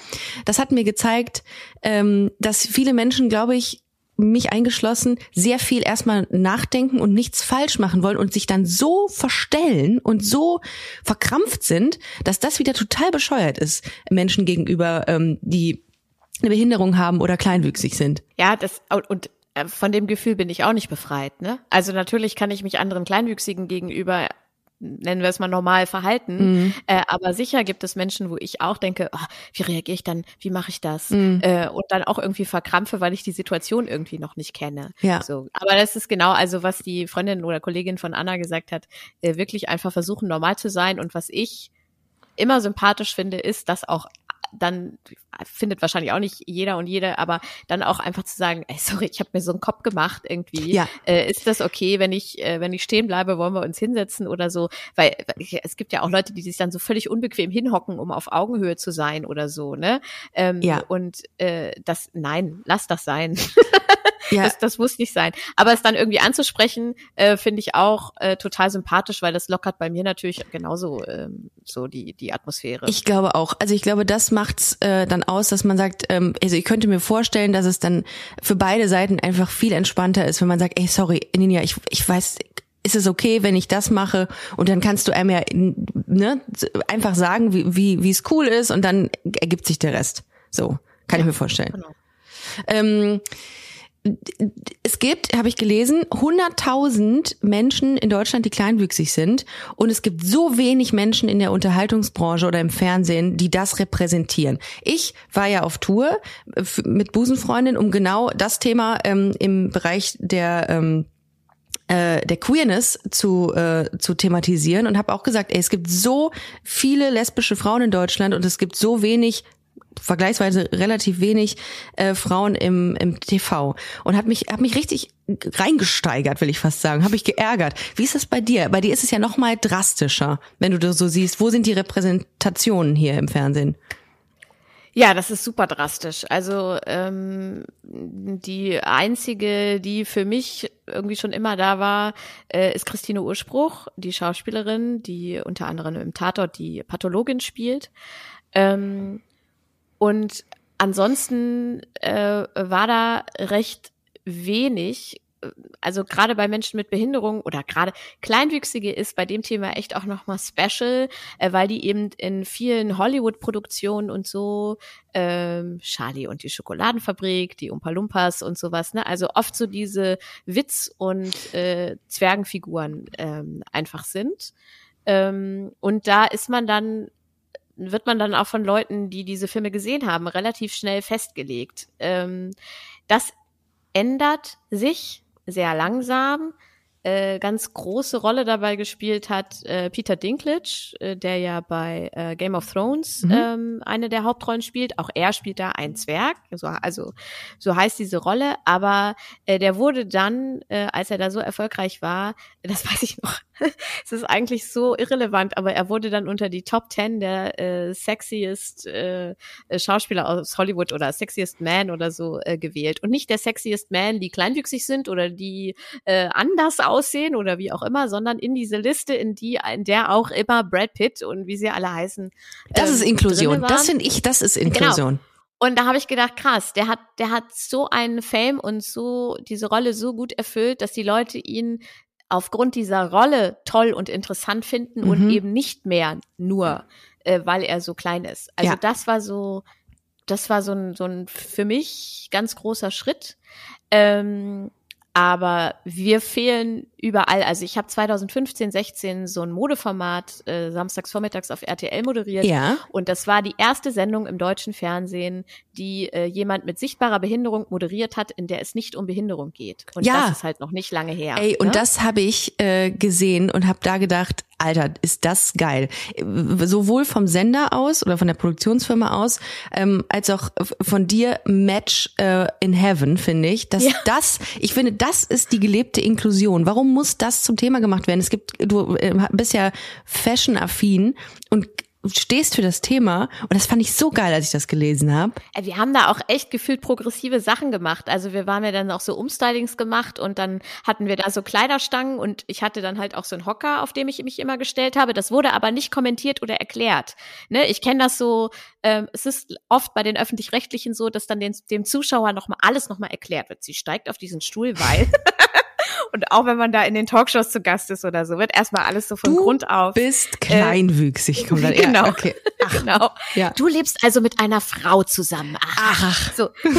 das hat mir gezeigt, ähm, dass viele Menschen, glaube ich, mich eingeschlossen, sehr viel erstmal nachdenken und nichts falsch machen wollen und sich dann so verstellen und so verkrampft sind, dass das wieder total bescheuert ist Menschen gegenüber, ähm, die eine Behinderung haben oder kleinwüchsig sind. Ja, das und äh, von dem Gefühl bin ich auch nicht befreit. Ne? Also natürlich kann ich mich anderen Kleinwüchsigen gegenüber nennen wir es mal normal verhalten. Mhm. Äh, aber sicher gibt es Menschen, wo ich auch denke, oh, wie reagiere ich dann, wie mache ich das? Mhm. Äh, und dann auch irgendwie verkrampfe, weil ich die Situation irgendwie noch nicht kenne. Ja. So. Aber das ist genau, also was die Freundin oder Kollegin von Anna gesagt hat, äh, wirklich einfach versuchen, normal zu sein. Und was ich immer sympathisch finde, ist, dass auch dann findet wahrscheinlich auch nicht jeder und jede, aber dann auch einfach zu sagen, ey, sorry, ich habe mir so einen Kopf gemacht irgendwie. Ja. Äh, ist das okay, wenn ich, äh, wenn ich stehen bleibe, wollen wir uns hinsetzen oder so? Weil es gibt ja auch Leute, die sich dann so völlig unbequem hinhocken, um auf Augenhöhe zu sein oder so, ne? Ähm, ja. Und äh, das, nein, lass das sein. (laughs) (laughs) Ja. Das, das muss nicht sein. Aber es dann irgendwie anzusprechen, äh, finde ich auch äh, total sympathisch, weil das lockert bei mir natürlich genauso ähm, so die, die Atmosphäre. Ich glaube auch. Also ich glaube, das macht's äh, dann aus, dass man sagt, ähm, also ich könnte mir vorstellen, dass es dann für beide Seiten einfach viel entspannter ist, wenn man sagt, ey, sorry, Ninja, ich, ich weiß, ist es okay, wenn ich das mache? Und dann kannst du einem ja ne, einfach sagen, wie, wie, wie es cool ist und dann ergibt sich der Rest. So, kann ja, ich mir vorstellen. Genau. Ähm, es gibt, habe ich gelesen, 100.000 Menschen in Deutschland, die kleinwüchsig sind. Und es gibt so wenig Menschen in der Unterhaltungsbranche oder im Fernsehen, die das repräsentieren. Ich war ja auf Tour äh, mit Busenfreundin, um genau das Thema ähm, im Bereich der ähm, äh, der Queerness zu, äh, zu thematisieren und habe auch gesagt, ey, es gibt so viele lesbische Frauen in Deutschland und es gibt so wenig vergleichsweise relativ wenig äh, Frauen im, im TV und habe mich hab mich richtig reingesteigert, will ich fast sagen, habe ich geärgert. Wie ist das bei dir? Bei dir ist es ja noch mal drastischer, wenn du das so siehst. Wo sind die Repräsentationen hier im Fernsehen? Ja, das ist super drastisch. Also ähm, die einzige, die für mich irgendwie schon immer da war, äh, ist Christine Urspruch, die Schauspielerin, die unter anderem im Tatort die Pathologin spielt. Ähm, und ansonsten äh, war da recht wenig. Also gerade bei Menschen mit Behinderung oder gerade Kleinwüchsige ist bei dem Thema echt auch nochmal special, äh, weil die eben in vielen Hollywood-Produktionen und so, ähm, Charlie und die Schokoladenfabrik, die Umpa Lumpas und sowas, ne? Also oft so diese Witz- und äh, Zwergenfiguren ähm, einfach sind. Ähm, und da ist man dann wird man dann auch von Leuten, die diese Filme gesehen haben, relativ schnell festgelegt. Ähm, das ändert sich sehr langsam äh, ganz große Rolle dabei gespielt hat äh, Peter Dinklage, äh, der ja bei äh, Game of Thrones mhm. ähm, eine der Hauptrollen spielt. Auch er spielt da einen Zwerg, so, also so heißt diese Rolle. Aber äh, der wurde dann, äh, als er da so erfolgreich war, (laughs) das weiß ich noch, (laughs) es ist eigentlich so irrelevant, aber er wurde dann unter die Top Ten der äh, sexiest äh, Schauspieler aus Hollywood oder sexiest Man oder so äh, gewählt. Und nicht der sexiest Man, die kleinwüchsig sind oder die äh, anders aussehen oder wie auch immer, sondern in diese Liste, in die, in der auch immer Brad Pitt und wie sie alle heißen. Das ähm, ist Inklusion. Das finde ich, das ist genau. Inklusion. Genau. Und da habe ich gedacht, krass, der hat, der hat so einen Fame und so diese Rolle so gut erfüllt, dass die Leute ihn aufgrund dieser Rolle toll und interessant finden mhm. und eben nicht mehr nur, äh, weil er so klein ist. Also ja. das war so, das war so ein, so ein für mich ganz großer Schritt. Ähm, aber wir fehlen überall. Also ich habe 2015, 16 so ein Modeformat äh, samstags vormittags auf RTL moderiert. Ja. Und das war die erste Sendung im deutschen Fernsehen, die äh, jemand mit sichtbarer Behinderung moderiert hat, in der es nicht um Behinderung geht. Und Ja. das ist halt noch nicht lange her. Ey, und ne? das habe ich äh, gesehen und habe da gedacht, Alter, ist das geil. Sowohl vom Sender aus oder von der Produktionsfirma aus, ähm, als auch von dir Match äh, in Heaven, finde ich. Dass Ja. das, ich finde, das ist die gelebte Inklusion. Warum muss das zum Thema gemacht werden? Es gibt, du äh, bist ja fashion-affin und stehst für das Thema und das fand ich so geil, als ich das gelesen habe. Wir haben da auch echt gefühlt progressive Sachen gemacht. Also wir waren ja dann auch so Umstylings gemacht und dann hatten wir da so Kleiderstangen und ich hatte dann halt auch so einen Hocker, auf dem ich mich immer gestellt habe. Das wurde aber nicht kommentiert oder erklärt. Ne? Ich kenne das so, ähm, es ist oft bei den Öffentlich-Rechtlichen so, dass dann den, dem Zuschauer nochmal alles nochmal erklärt wird. Sie steigt auf diesen Stuhl, weil... (laughs) (laughs) Und auch wenn man da in den Talkshows zu Gast ist oder so, wird erstmal alles so von Du Grund auf. Bist kleinwüchsig, kommt dann (laughs) genau. Ja, okay. genau. Ja. Du lebst also mit einer Frau zusammen. Ach, Ach. so. (laughs)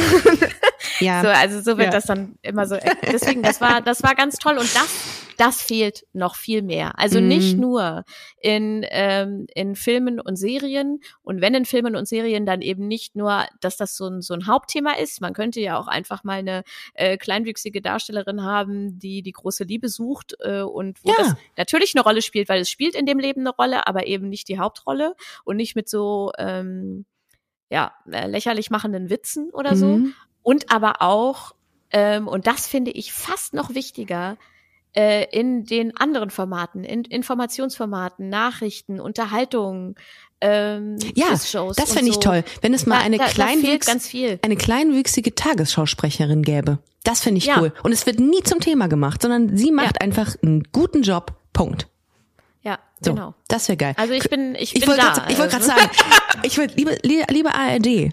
Ja. So, also so wird Ja. das dann immer so. Deswegen, das war, das war ganz toll und das, das fehlt noch viel mehr. Also Mhm. nicht nur in ähm, in Filmen und Serien und wenn in Filmen und Serien dann eben nicht nur, dass das so ein so ein Hauptthema ist. Man könnte ja auch einfach mal eine äh, kleinwüchsige Darstellerin haben, die die große Liebe sucht äh, und wo Ja. das natürlich eine Rolle spielt, weil es spielt in dem Leben eine Rolle, aber eben nicht die Hauptrolle und nicht mit so ähm, ja äh, lächerlich machenden Witzen oder so Mhm. Und aber auch, ähm, und das finde ich fast noch wichtiger, äh, in den anderen Formaten, in Informationsformaten, Nachrichten, Unterhaltungen, ähm, Ja, Das und fände ich so. toll, wenn es mal Da- eine, da, kleinwüchs eine kleinwüchsige Tagesschausprecherin gäbe. Das finde ich Ja. cool. Und es wird nie zum Thema gemacht, sondern sie macht einfach einen guten Job. Punkt. Ja, So, genau. das wäre geil. Also ich bin, ich, ich bin da. grad- ich wollte gerade also. sagen, ich liebe, liebe, liebe ARD,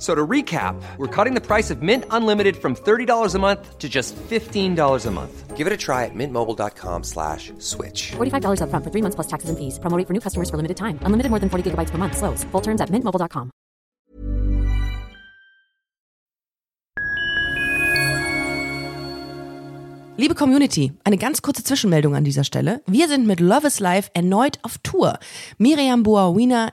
F- So to recap, we're cutting the price of Mint Unlimited from $30 a month to just $15 a month. Give it a try at mintmobile.com slash switch. $45 upfront for three months plus taxes and fees. Promo rate for new customers for limited time. Unlimited more than 40 gigabytes per month. Slows. Full terms at mintmobile.com. Liebe Community, eine ganz kurze Zwischenmeldung an dieser Stelle. Wir sind mit Love is Life erneut auf Tour. Miriam Boawina,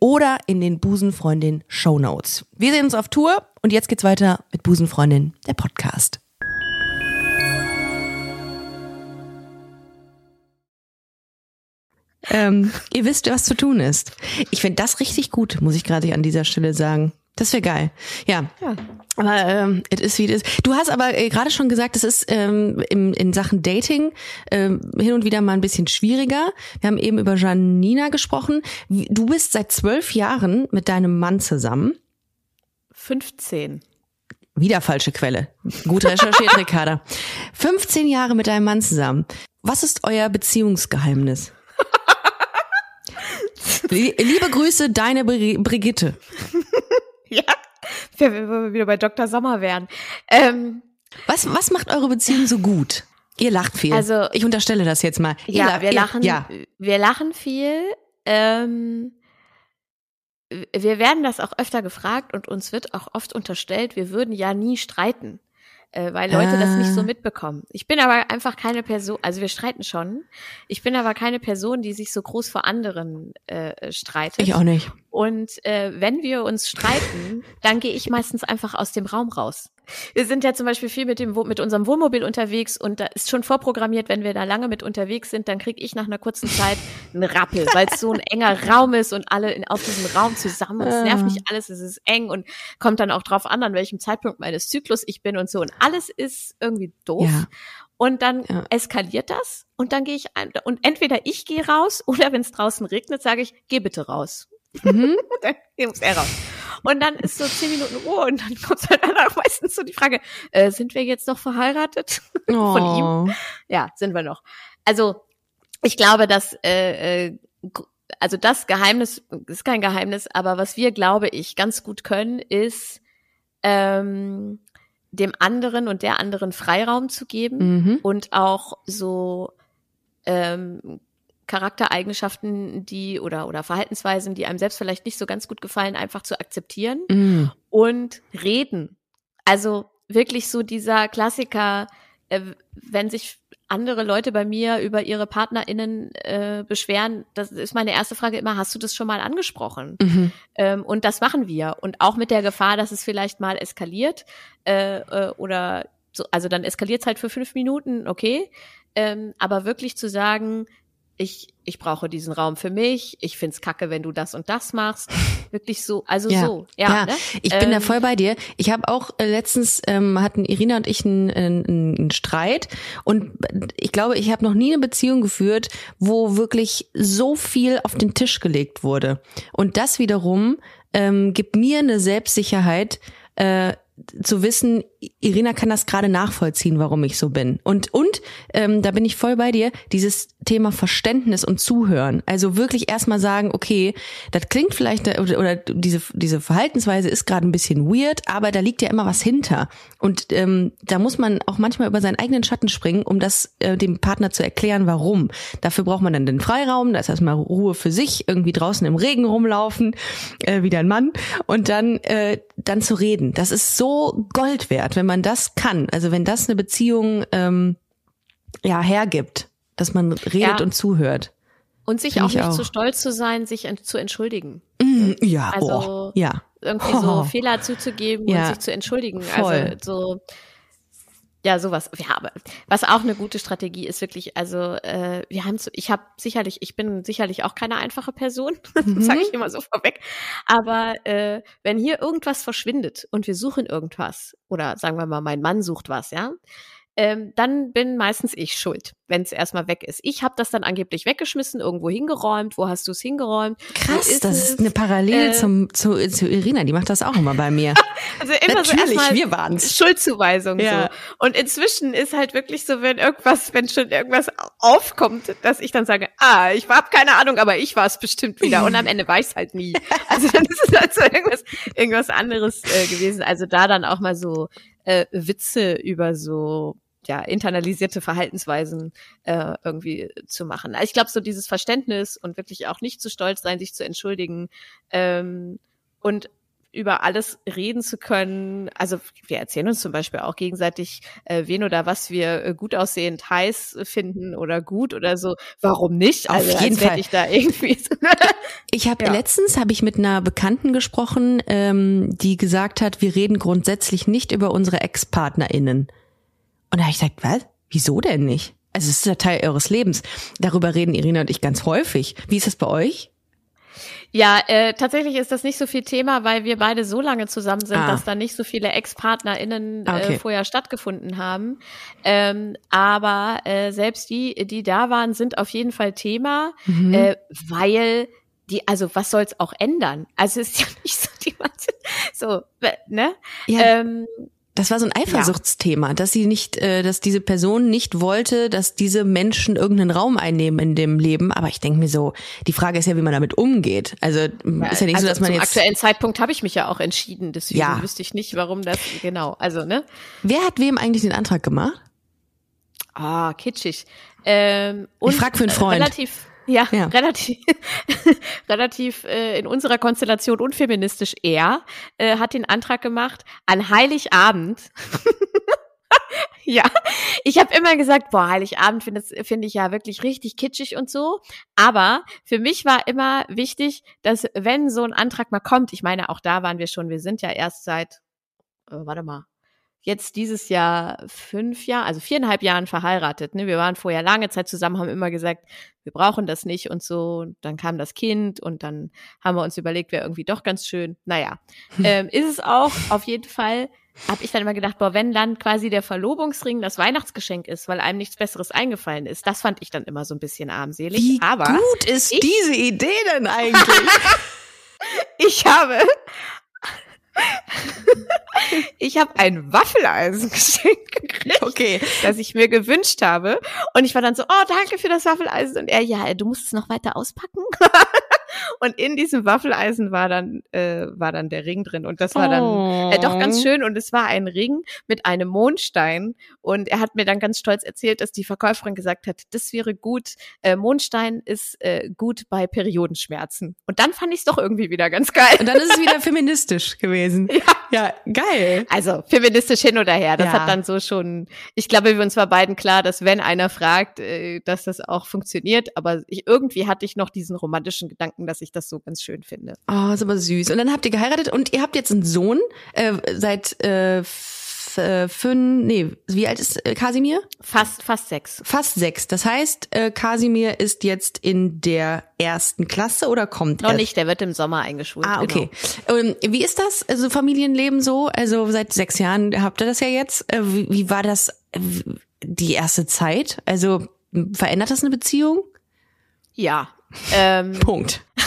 oder in den Busenfreundin Show Notes. Wir sehen uns auf Tour und jetzt geht's weiter mit Busenfreundin, der Podcast. Ähm, ihr wisst, was zu tun ist. Ich finde das richtig gut, muss ich gerade an dieser Stelle sagen. Das wäre geil. Ja. Aber ähm, es ist wie es ist. Du hast aber äh, gerade schon gesagt, es ist ähm, im, in Sachen Dating ähm, hin und wieder mal ein bisschen schwieriger. Wir haben eben über Janina gesprochen. Du bist seit zwölf Jahren mit deinem Mann zusammen. 15. Wieder falsche Quelle. Gut recherchiert, (laughs) Ricarda. 15 Jahre mit deinem Mann zusammen. Was ist euer Beziehungsgeheimnis? (laughs) Lie- Liebe Grüße, deine Bri- Brigitte. Ja, (laughs) wenn wir- wieder bei Dr. Sommer wären. Ähm, Was, was macht eure Beziehung so gut? Ihr lacht viel. Also- ich unterstelle das jetzt mal. Ihr ja, lacht- wir ihr- lachen, Ja. wir lachen viel. Ähm, wir werden das auch öfter gefragt und uns wird auch oft unterstellt, wir würden ja nie streiten, äh, weil Leute das nicht so Ah. mitbekommen. Ich bin aber einfach keine Person, also wir streiten schon. Ich bin aber keine Person, die sich so groß vor anderen äh, streitet. Ich auch nicht. Und äh, wenn wir uns streiten, dann gehe ich meistens einfach aus dem Raum raus. Wir sind ja zum Beispiel viel mit dem mit unserem Wohnmobil unterwegs und da ist schon vorprogrammiert, wenn wir da lange mit unterwegs sind, dann kriege ich nach einer kurzen Zeit einen Rappel, weil es so ein enger Raum ist und alle in, auf diesem Raum zusammen. Es nervt mich alles, es ist eng und kommt dann auch drauf an, an welchem Zeitpunkt meines Zyklus ich bin und so. Und alles ist irgendwie doof. Ja. Und dann Ja. eskaliert das und dann gehe ich ein, und entweder ich gehe raus oder wenn es draußen regnet, sage ich, geh bitte raus. Mhm. Und (laughs) dann muss er raus. Und dann ist so zehn Minuten Ruhe und dann kommt halt dann auch meistens so die Frage, äh, sind wir jetzt noch verheiratet? (laughs) Von ihm. Oh. Ja, sind wir noch. Also ich glaube, dass äh, äh, also das Geheimnis ist kein Geheimnis, aber was wir, glaube ich, ganz gut können, ist ähm, dem anderen und der anderen Freiraum zu geben Mhm. und auch so ähm, Charaktereigenschaften, die oder oder Verhaltensweisen, die einem selbst vielleicht nicht so ganz gut gefallen, einfach zu akzeptieren Mhm. und reden. Also wirklich so dieser Klassiker, äh, wenn sich andere Leute bei mir über ihre PartnerInnen äh, beschweren, das ist meine erste Frage immer, hast du das schon mal angesprochen? Mhm. Ähm, und das machen wir. Und auch mit der Gefahr, dass es vielleicht mal eskaliert äh, äh, oder so, also dann eskaliert es halt für fünf Minuten, okay. Ähm, aber wirklich zu sagen, ich, ich brauche diesen Raum für mich, ich find's kacke, wenn du das und das machst. (laughs) Wirklich so, also Ja, so. Ja, ja, ne? ich bin da Ähm, voll bei dir. Ich habe auch äh, letztens ähm, hatten Irina und ich einen, einen, einen Streit und ich glaube, ich habe noch nie eine Beziehung geführt, wo wirklich so viel auf den Tisch gelegt wurde. Und das wiederum ähm, gibt mir eine Selbstsicherheit. Äh, zu wissen, Irina kann das gerade nachvollziehen, warum ich so bin. Und und ähm, da bin ich voll bei dir. Dieses Thema Verständnis und Zuhören. Also wirklich erstmal sagen, okay, das klingt vielleicht oder, oder diese diese Verhaltensweise ist gerade ein bisschen weird, aber da liegt ja immer was hinter. Und ähm, da muss man auch manchmal über seinen eigenen Schatten springen, um das äh, dem Partner zu erklären, warum. Dafür braucht man dann den Freiraum, da ist erstmal Ruhe für sich, irgendwie draußen im Regen rumlaufen, äh, wie dein Mann, und dann äh, dann zu reden. Das ist so Gold wert, wenn man das kann. Also wenn das eine Beziehung ähm, ja hergibt, dass man redet Ja. und zuhört. Und sich Find auch ich nicht zu stolz zu sein, sich zu entschuldigen. Mm, ja, Also, oh, ja. Irgendwie Oh. so (laughs) Fehler zuzugeben Ja. und sich zu entschuldigen. Voll. Also so, ja, sowas. Ja, aber was auch eine gute Strategie ist, wirklich, also äh, wir haben, so, ich habe sicherlich, ich bin sicherlich auch keine einfache Person, (laughs) Mhm. sage ich immer so vorweg. Aber äh, wenn hier irgendwas verschwindet und wir suchen irgendwas, oder sagen wir mal, mein Mann sucht was, ja, ähm, dann bin meistens ich schuld, wenn es erstmal weg ist. Ich habe das dann angeblich weggeschmissen, irgendwo hingeräumt. Wo hast du es hingeräumt? Krass, das es? ist eine Parallele Äh, zum, zu, zu Irina, die macht das auch immer bei mir. (laughs) Also immer so Natürlich, erstmal wir waren's. Schuldzuweisung Ja. so. Und inzwischen ist halt wirklich so, wenn irgendwas, wenn schon irgendwas aufkommt, dass ich dann sage, ah, ich habe keine Ahnung, aber ich war es bestimmt wieder. Und am Ende war ich es halt nie. (laughs) Also dann ist es halt so irgendwas, irgendwas anderes äh, gewesen. Also da dann auch mal so äh, Witze über so ja, internalisierte Verhaltensweisen äh, irgendwie zu machen. Ich glaube, so dieses Verständnis und wirklich auch nicht zu stolz sein, sich zu entschuldigen ähm, und über alles reden zu können. Also wir erzählen uns zum Beispiel auch gegenseitig, äh, wen oder was wir äh, gut aussehend heiß finden oder gut oder so. Warum nicht? Auf also, jeden Fall. ich da irgendwie so (laughs) Ich habe Ja. letztens habe ich mit einer Bekannten gesprochen, ähm, die gesagt hat, wir reden grundsätzlich nicht über unsere Ex-PartnerInnen. Und da habe ich gesagt, was? Wieso denn nicht? Also es ist ja Teil eures Lebens. Darüber reden Irina und ich ganz häufig. Wie ist das bei euch? Ja, äh, tatsächlich ist das nicht so viel Thema, weil wir beide so lange zusammen sind, Ah. dass da nicht so viele Ex-PartnerInnen Ah, okay. äh, vorher stattgefunden haben. Ähm, aber äh, selbst die, die da waren, sind auf jeden Fall Thema, Mhm. äh, weil die, also was soll's auch ändern? Also es ist ja (laughs) nicht so, die man so, ne? Ja, Ähm, das war so ein Eifersuchtsthema, dass sie nicht, äh, dass diese Person nicht wollte, dass diese Menschen irgendeinen Raum einnehmen in dem Leben. Aber ich denke mir so, die Frage ist ja, wie man damit umgeht. Also ist ja nicht also so, dass man zum jetzt. aktuellen Zeitpunkt habe ich mich ja auch entschieden, deswegen Ja. wüsste ich nicht, warum das genau. Also ne? Wer hat wem eigentlich den Antrag gemacht? Ah, kitschig. Ähm, und frag für einen Freund. Relativ, ja, Ja. relativ, (laughs) relativ äh, in unserer Konstellation unfeministisch er äh, hat den Antrag gemacht an Heiligabend. (laughs) ja, ich habe immer gesagt, boah, Heiligabend finde finde ich ja wirklich richtig kitschig und so. Aber für mich war immer wichtig, dass wenn so ein Antrag mal kommt, ich meine, auch da waren wir schon, wir sind ja erst seit, äh, warte mal, jetzt dieses Jahr fünf Jahre, also viereinhalb Jahren verheiratet. Ne? Wir waren vorher lange Zeit zusammen, haben immer gesagt, wir brauchen das nicht und so. Und dann kam das Kind und dann haben wir uns überlegt, wäre irgendwie doch ganz schön. Naja, (laughs) ähm, ist es auch auf jeden Fall. Habe ich dann immer gedacht, boah, wenn dann quasi der Verlobungsring das Weihnachtsgeschenk ist, weil einem nichts Besseres eingefallen ist, das fand ich dann immer so ein bisschen armselig. Wie Aber gut ist diese Idee denn eigentlich? (laughs) ich habe ich habe ein Waffeleisen geschenkt gekriegt, Okay. das ich mir gewünscht habe. Und ich war dann so, oh, danke für das Waffeleisen. Und er, ja, du musst es noch weiter auspacken. (laughs) und in diesem Waffeleisen war dann, äh, war dann der Ring drin. Und das war dann äh, doch ganz schön. Und es war ein Ring mit einem Mondstein. Und er hat mir dann ganz stolz erzählt, dass die Verkäuferin gesagt hat, das wäre gut. Äh, Mondstein ist äh, gut bei Periodenschmerzen. Und dann fand ich es doch irgendwie wieder ganz geil. Und dann ist es wieder (laughs) feministisch gewesen. Ja, ja geil. Also feministisch hin oder her. Das Ja. hat dann so schon, ich glaube, wir uns war beiden klar, dass wenn einer fragt, äh, dass das auch funktioniert. Aber ich, irgendwie hatte ich noch diesen romantischen Gedanken, dass ich das so ganz schön finde. Oh, ist aber süß. Und dann habt ihr geheiratet und ihr habt jetzt einen Sohn äh, seit äh, äh, fünf, nee, wie alt ist äh, Kasimir? Fast, fast sechs. Fast sechs. Das heißt, äh, Kasimir ist jetzt in der ersten Klasse oder kommt Noch er? nicht, der wird im Sommer eingeschult. Ah, genau. okay. Ähm, wie ist das, also Familienleben so? Also seit sechs Jahren habt ihr das ja jetzt. Äh, wie, wie war das äh, die erste Zeit? Also verändert das eine Beziehung? Ja. Ähm, (laughs) Punkt. (laughs)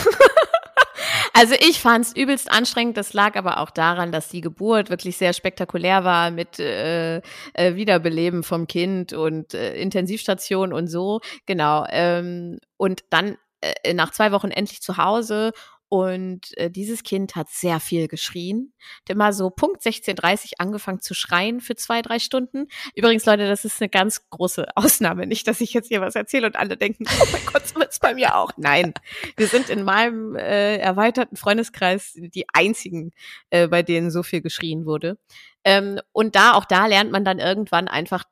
Also ich fand es übelst anstrengend. Das lag aber auch daran, dass die Geburt wirklich sehr spektakulär war mit äh, äh, Wiederbeleben vom Kind und äh, Intensivstation und so. Genau. Ähm, und dann äh, nach zwei Wochen endlich zu Hause. Und äh, dieses Kind hat sehr viel geschrien. Hat immer so Punkt 16.30 angefangen zu schreien für zwei, drei Stunden. Übrigens, Leute, das ist eine ganz große (laughs) Ausnahme. Nicht, dass ich jetzt hier was erzähle und alle denken, oh mein Gott, so wird's bei mir auch. Nein, wir sind in meinem äh, erweiterten Freundeskreis die einzigen, äh, bei denen so viel geschrien wurde. Ähm, und da, auch da lernt man dann irgendwann einfach,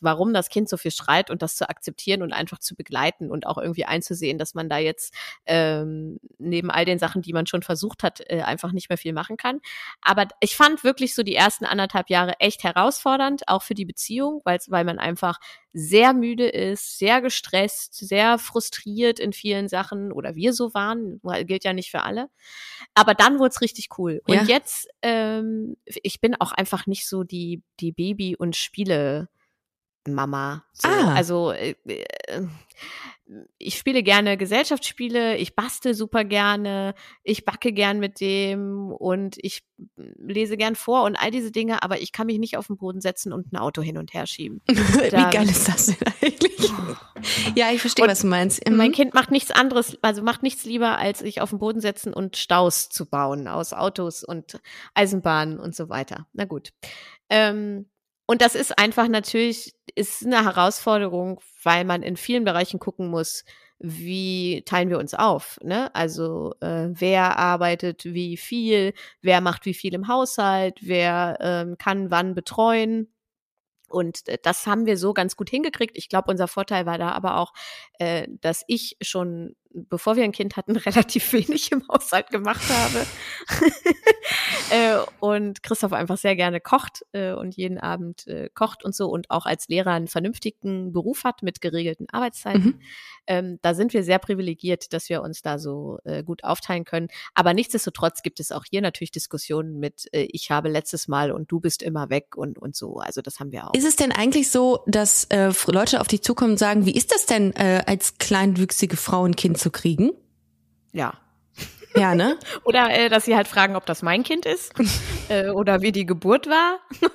warum das Kind so viel schreit und das zu akzeptieren und einfach zu begleiten und auch irgendwie einzusehen, dass man da jetzt ähm, neben all den Sachen, die man schon versucht hat, äh, einfach nicht mehr viel machen kann. Aber ich fand wirklich so die ersten anderthalb Jahre echt herausfordernd, auch für die Beziehung, weil, weil man einfach sehr müde ist, sehr gestresst, sehr frustriert in vielen Sachen oder wir so waren, gilt ja nicht für alle. Aber dann wurde es richtig cool. Und Ja. jetzt, ähm, ich bin auch einfach nicht so die, die Baby- und Spiele- Mama. So. Ah. Also äh, äh, ich spiele gerne Gesellschaftsspiele, ich bastel super gerne, ich backe gern mit dem und ich lese gern vor und all diese Dinge, aber ich kann mich nicht auf den Boden setzen und ein Auto hin und her schieben. (laughs) Wie geil ist das denn eigentlich? ja, ich verstehe, Und was du meinst. Mhm. Mein Kind macht nichts anderes, also macht nichts lieber, als sich auf den Boden setzen und Staus zu bauen aus Autos und Eisenbahnen und so weiter. Na gut. Ähm, und das ist einfach natürlich, ist eine Herausforderung, weil man in vielen Bereichen gucken muss, wie teilen wir uns auf? Ne? Also äh, wer arbeitet wie viel, wer macht wie viel im Haushalt, wer ähm, kann wann betreuen. Und äh, das haben wir so ganz gut hingekriegt. Ich glaube, unser Vorteil war da aber auch, äh, dass ich schon, bevor wir ein Kind hatten, (laughs) relativ wenig im Haushalt gemacht habe. (laughs) äh, und Christoph einfach sehr gerne kocht äh, und jeden Abend äh, kocht und so und auch als Lehrer einen vernünftigen Beruf hat mit geregelten Arbeitszeiten. Mhm. Ähm, da sind wir sehr privilegiert, dass wir uns da so äh, gut aufteilen können. Aber nichtsdestotrotz gibt es auch hier natürlich Diskussionen mit, äh, ich habe letztes Mal und du bist immer weg und, und so. Also das haben wir auch. Ist es denn eigentlich so, dass äh, Leute auf dich zukommen und sagen, wie ist das denn, als kleinwüchsige Frau ein Kind zu kriegen? Ja. Ja, ne? (laughs) Oder äh, dass sie halt fragen, ob das mein Kind ist (laughs) äh, oder wie die Geburt war (laughs)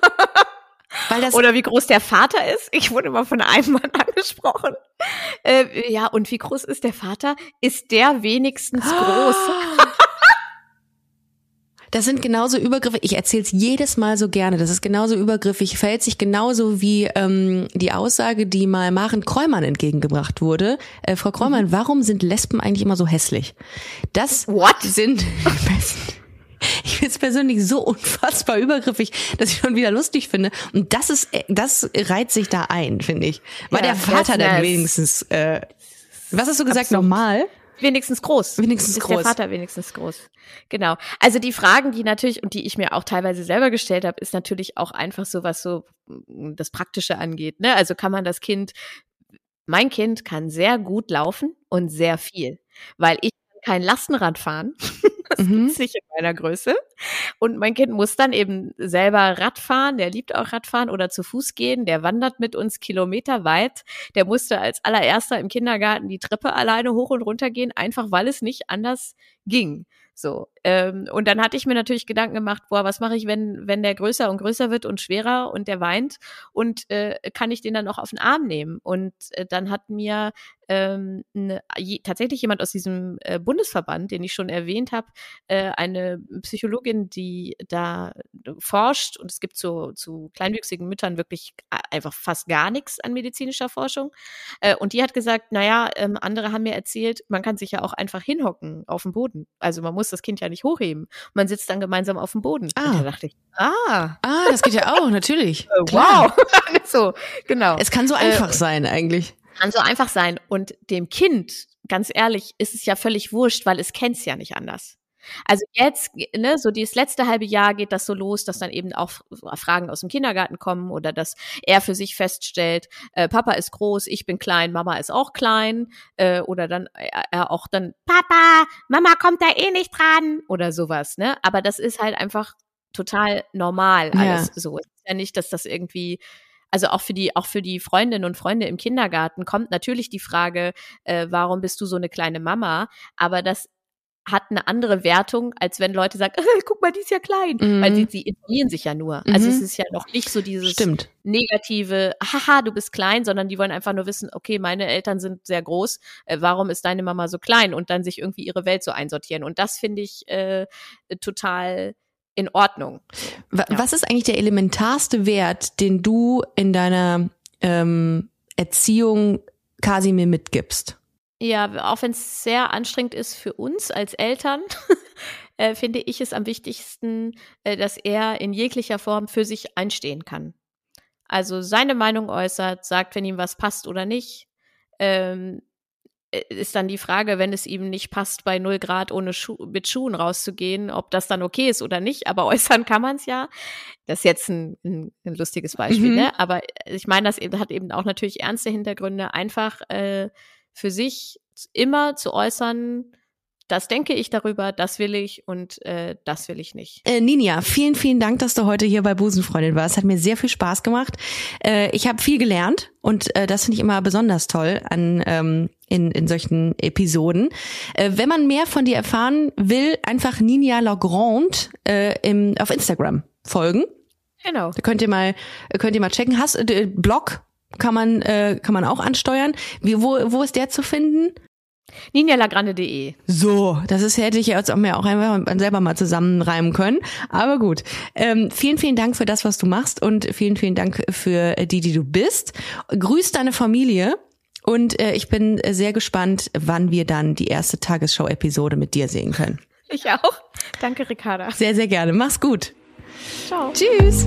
Weil das oder wie groß der Vater ist. Ich wurde immer von einem Mann angesprochen. Äh, ja, und wie groß ist der Vater? Ist der wenigstens (gasps) groß? Das sind genauso Übergriffe. Ich erzähle es jedes Mal so gerne. Das ist genauso übergriffig, verhält sich genauso wie ähm, die Aussage, die mal Maren Kräumann entgegengebracht wurde. Äh, Frau Kräumann, warum sind Lesben eigentlich immer so hässlich? Das What? sind (laughs) ich finde es persönlich so unfassbar übergriffig, dass ich schon wieder lustig finde. Und das ist, äh, das reiht sich da ein, finde ich. War Ja, der Vater dann wenigstens, äh, was hast du gesagt, Absurd. normal? Wenigstens groß. Wenigstens ist groß. der Vater wenigstens groß. Genau. Also die Fragen, die natürlich und die ich mir auch teilweise selber gestellt habe, ist natürlich auch einfach so, was so mm, das Praktische angeht. Ne? Also kann man das Kind, mein Kind kann sehr gut laufen und sehr viel, weil ich kann kein Lastenrad fahren. (laughs) Das Mhm. gibt's nicht in meiner Größe. Und mein Kind muss dann eben selber Rad fahren. Der liebt auch Radfahren oder zu Fuß gehen. Der wandert mit uns kilometerweit. Der musste als allererster im Kindergarten die Treppe alleine hoch und runter gehen, einfach weil es nicht anders ging. So. Ähm, und dann hatte ich mir natürlich Gedanken gemacht, boah, was mache ich, wenn, wenn der größer und größer wird und schwerer und der weint und äh, kann ich den dann auch auf den Arm nehmen? Und äh, dann hat mir ähm, ne, tatsächlich jemand aus diesem äh, Bundesverband, den ich schon erwähnt habe, äh, eine Psychologin, die da forscht und es gibt so zu kleinwüchsigen Müttern wirklich einfach fast gar nichts an medizinischer Forschung. Äh, und die hat gesagt, naja, ähm, andere haben mir erzählt, man kann sich ja auch einfach hinhocken auf dem Boden. Also man muss das Kind ja nicht hochheben. Man sitzt dann gemeinsam auf dem Boden. Ah. Und da dachte ich, ah, Ah, das geht ja auch, natürlich. (laughs) äh, wow. (laughs) so, genau. Es kann so Äh, einfach sein, eigentlich. kann so einfach sein. Und dem Kind, ganz ehrlich, ist es ja völlig wurscht, weil es kennt's ja nicht anders. Also jetzt, ne, so dieses letzte halbe Jahr geht das so los, dass dann eben auch Fragen aus dem Kindergarten kommen oder dass er für sich feststellt, äh, Papa ist groß, ich bin klein, Mama ist auch klein, äh, oder dann er, er auch dann, Papa, Mama kommt da eh nicht dran oder sowas, ne? Aber das ist halt einfach total normal alles so. Es ist ja nicht, dass das irgendwie also auch für die, auch für die Freundinnen und Freunde im Kindergarten kommt natürlich die Frage, äh, warum bist du so eine kleine Mama? Aber das hat eine andere Wertung, als wenn Leute sagen, äh, (laughs) guck mal, die ist ja klein. Mhm. Weil sie, sie informieren sich ja nur. Also Mhm. es ist ja noch nicht so dieses Stimmt. negative, haha, du bist klein, sondern die wollen einfach nur wissen, okay, meine Eltern sind sehr groß, äh, warum ist deine Mama so klein? Und dann sich irgendwie ihre Welt so einsortieren. Und das finde ich äh, total in Ordnung. Wa- Ja. Was ist eigentlich der elementarste Wert, den du in deiner ähm, Erziehung Kasimir mitgibst? Ja, auch wenn es sehr anstrengend ist für uns als Eltern, (laughs) äh, finde ich es am wichtigsten, äh, dass er in jeglicher Form für sich einstehen kann. Also seine Meinung äußert, sagt, wenn ihm was passt oder nicht. Ähm, äh, ist dann die Frage, wenn es ihm nicht passt, bei 0 Grad ohne Schu mit Schuhen rauszugehen, ob das dann okay ist oder nicht. Aber (laughs) äußern kann man es ja. Das ist jetzt ein, ein, ein lustiges Beispiel, Mhm. ne? Aber ich meine, das eben, hat eben auch natürlich ernste Hintergründe. Einfach äh, für sich immer zu äußern, das denke ich darüber, das will ich und äh, das will ich nicht. Äh, Ninja, vielen, vielen Dank, dass du heute hier bei Busenfreundin warst. Hat mir sehr viel Spaß gemacht. Äh, ich habe viel gelernt und äh, das finde ich immer besonders toll an ähm, in, in solchen Episoden. Äh, wenn man mehr von dir erfahren will, einfach Ninja Lagrande äh, im, auf Instagram folgen. Genau. Da könnt ihr mal könnt ihr mal checken. Hast äh, Blog kann man äh, kann man auch ansteuern. Wie, wo wo ist der zu finden? ninjalagrande.de. So, das ist hätte ich jetzt auch mir auch einfach selber mal zusammenreimen können. Aber gut. Ähm, vielen, vielen Dank für das, was du machst und vielen, vielen Dank für die, die du bist. Grüß deine Familie und äh, ich bin sehr gespannt, wann wir dann die erste Tagesschau-Episode mit dir sehen können. Ich auch. Danke, Ricarda. Sehr, sehr gerne. Mach's gut. Ciao. Tschüss.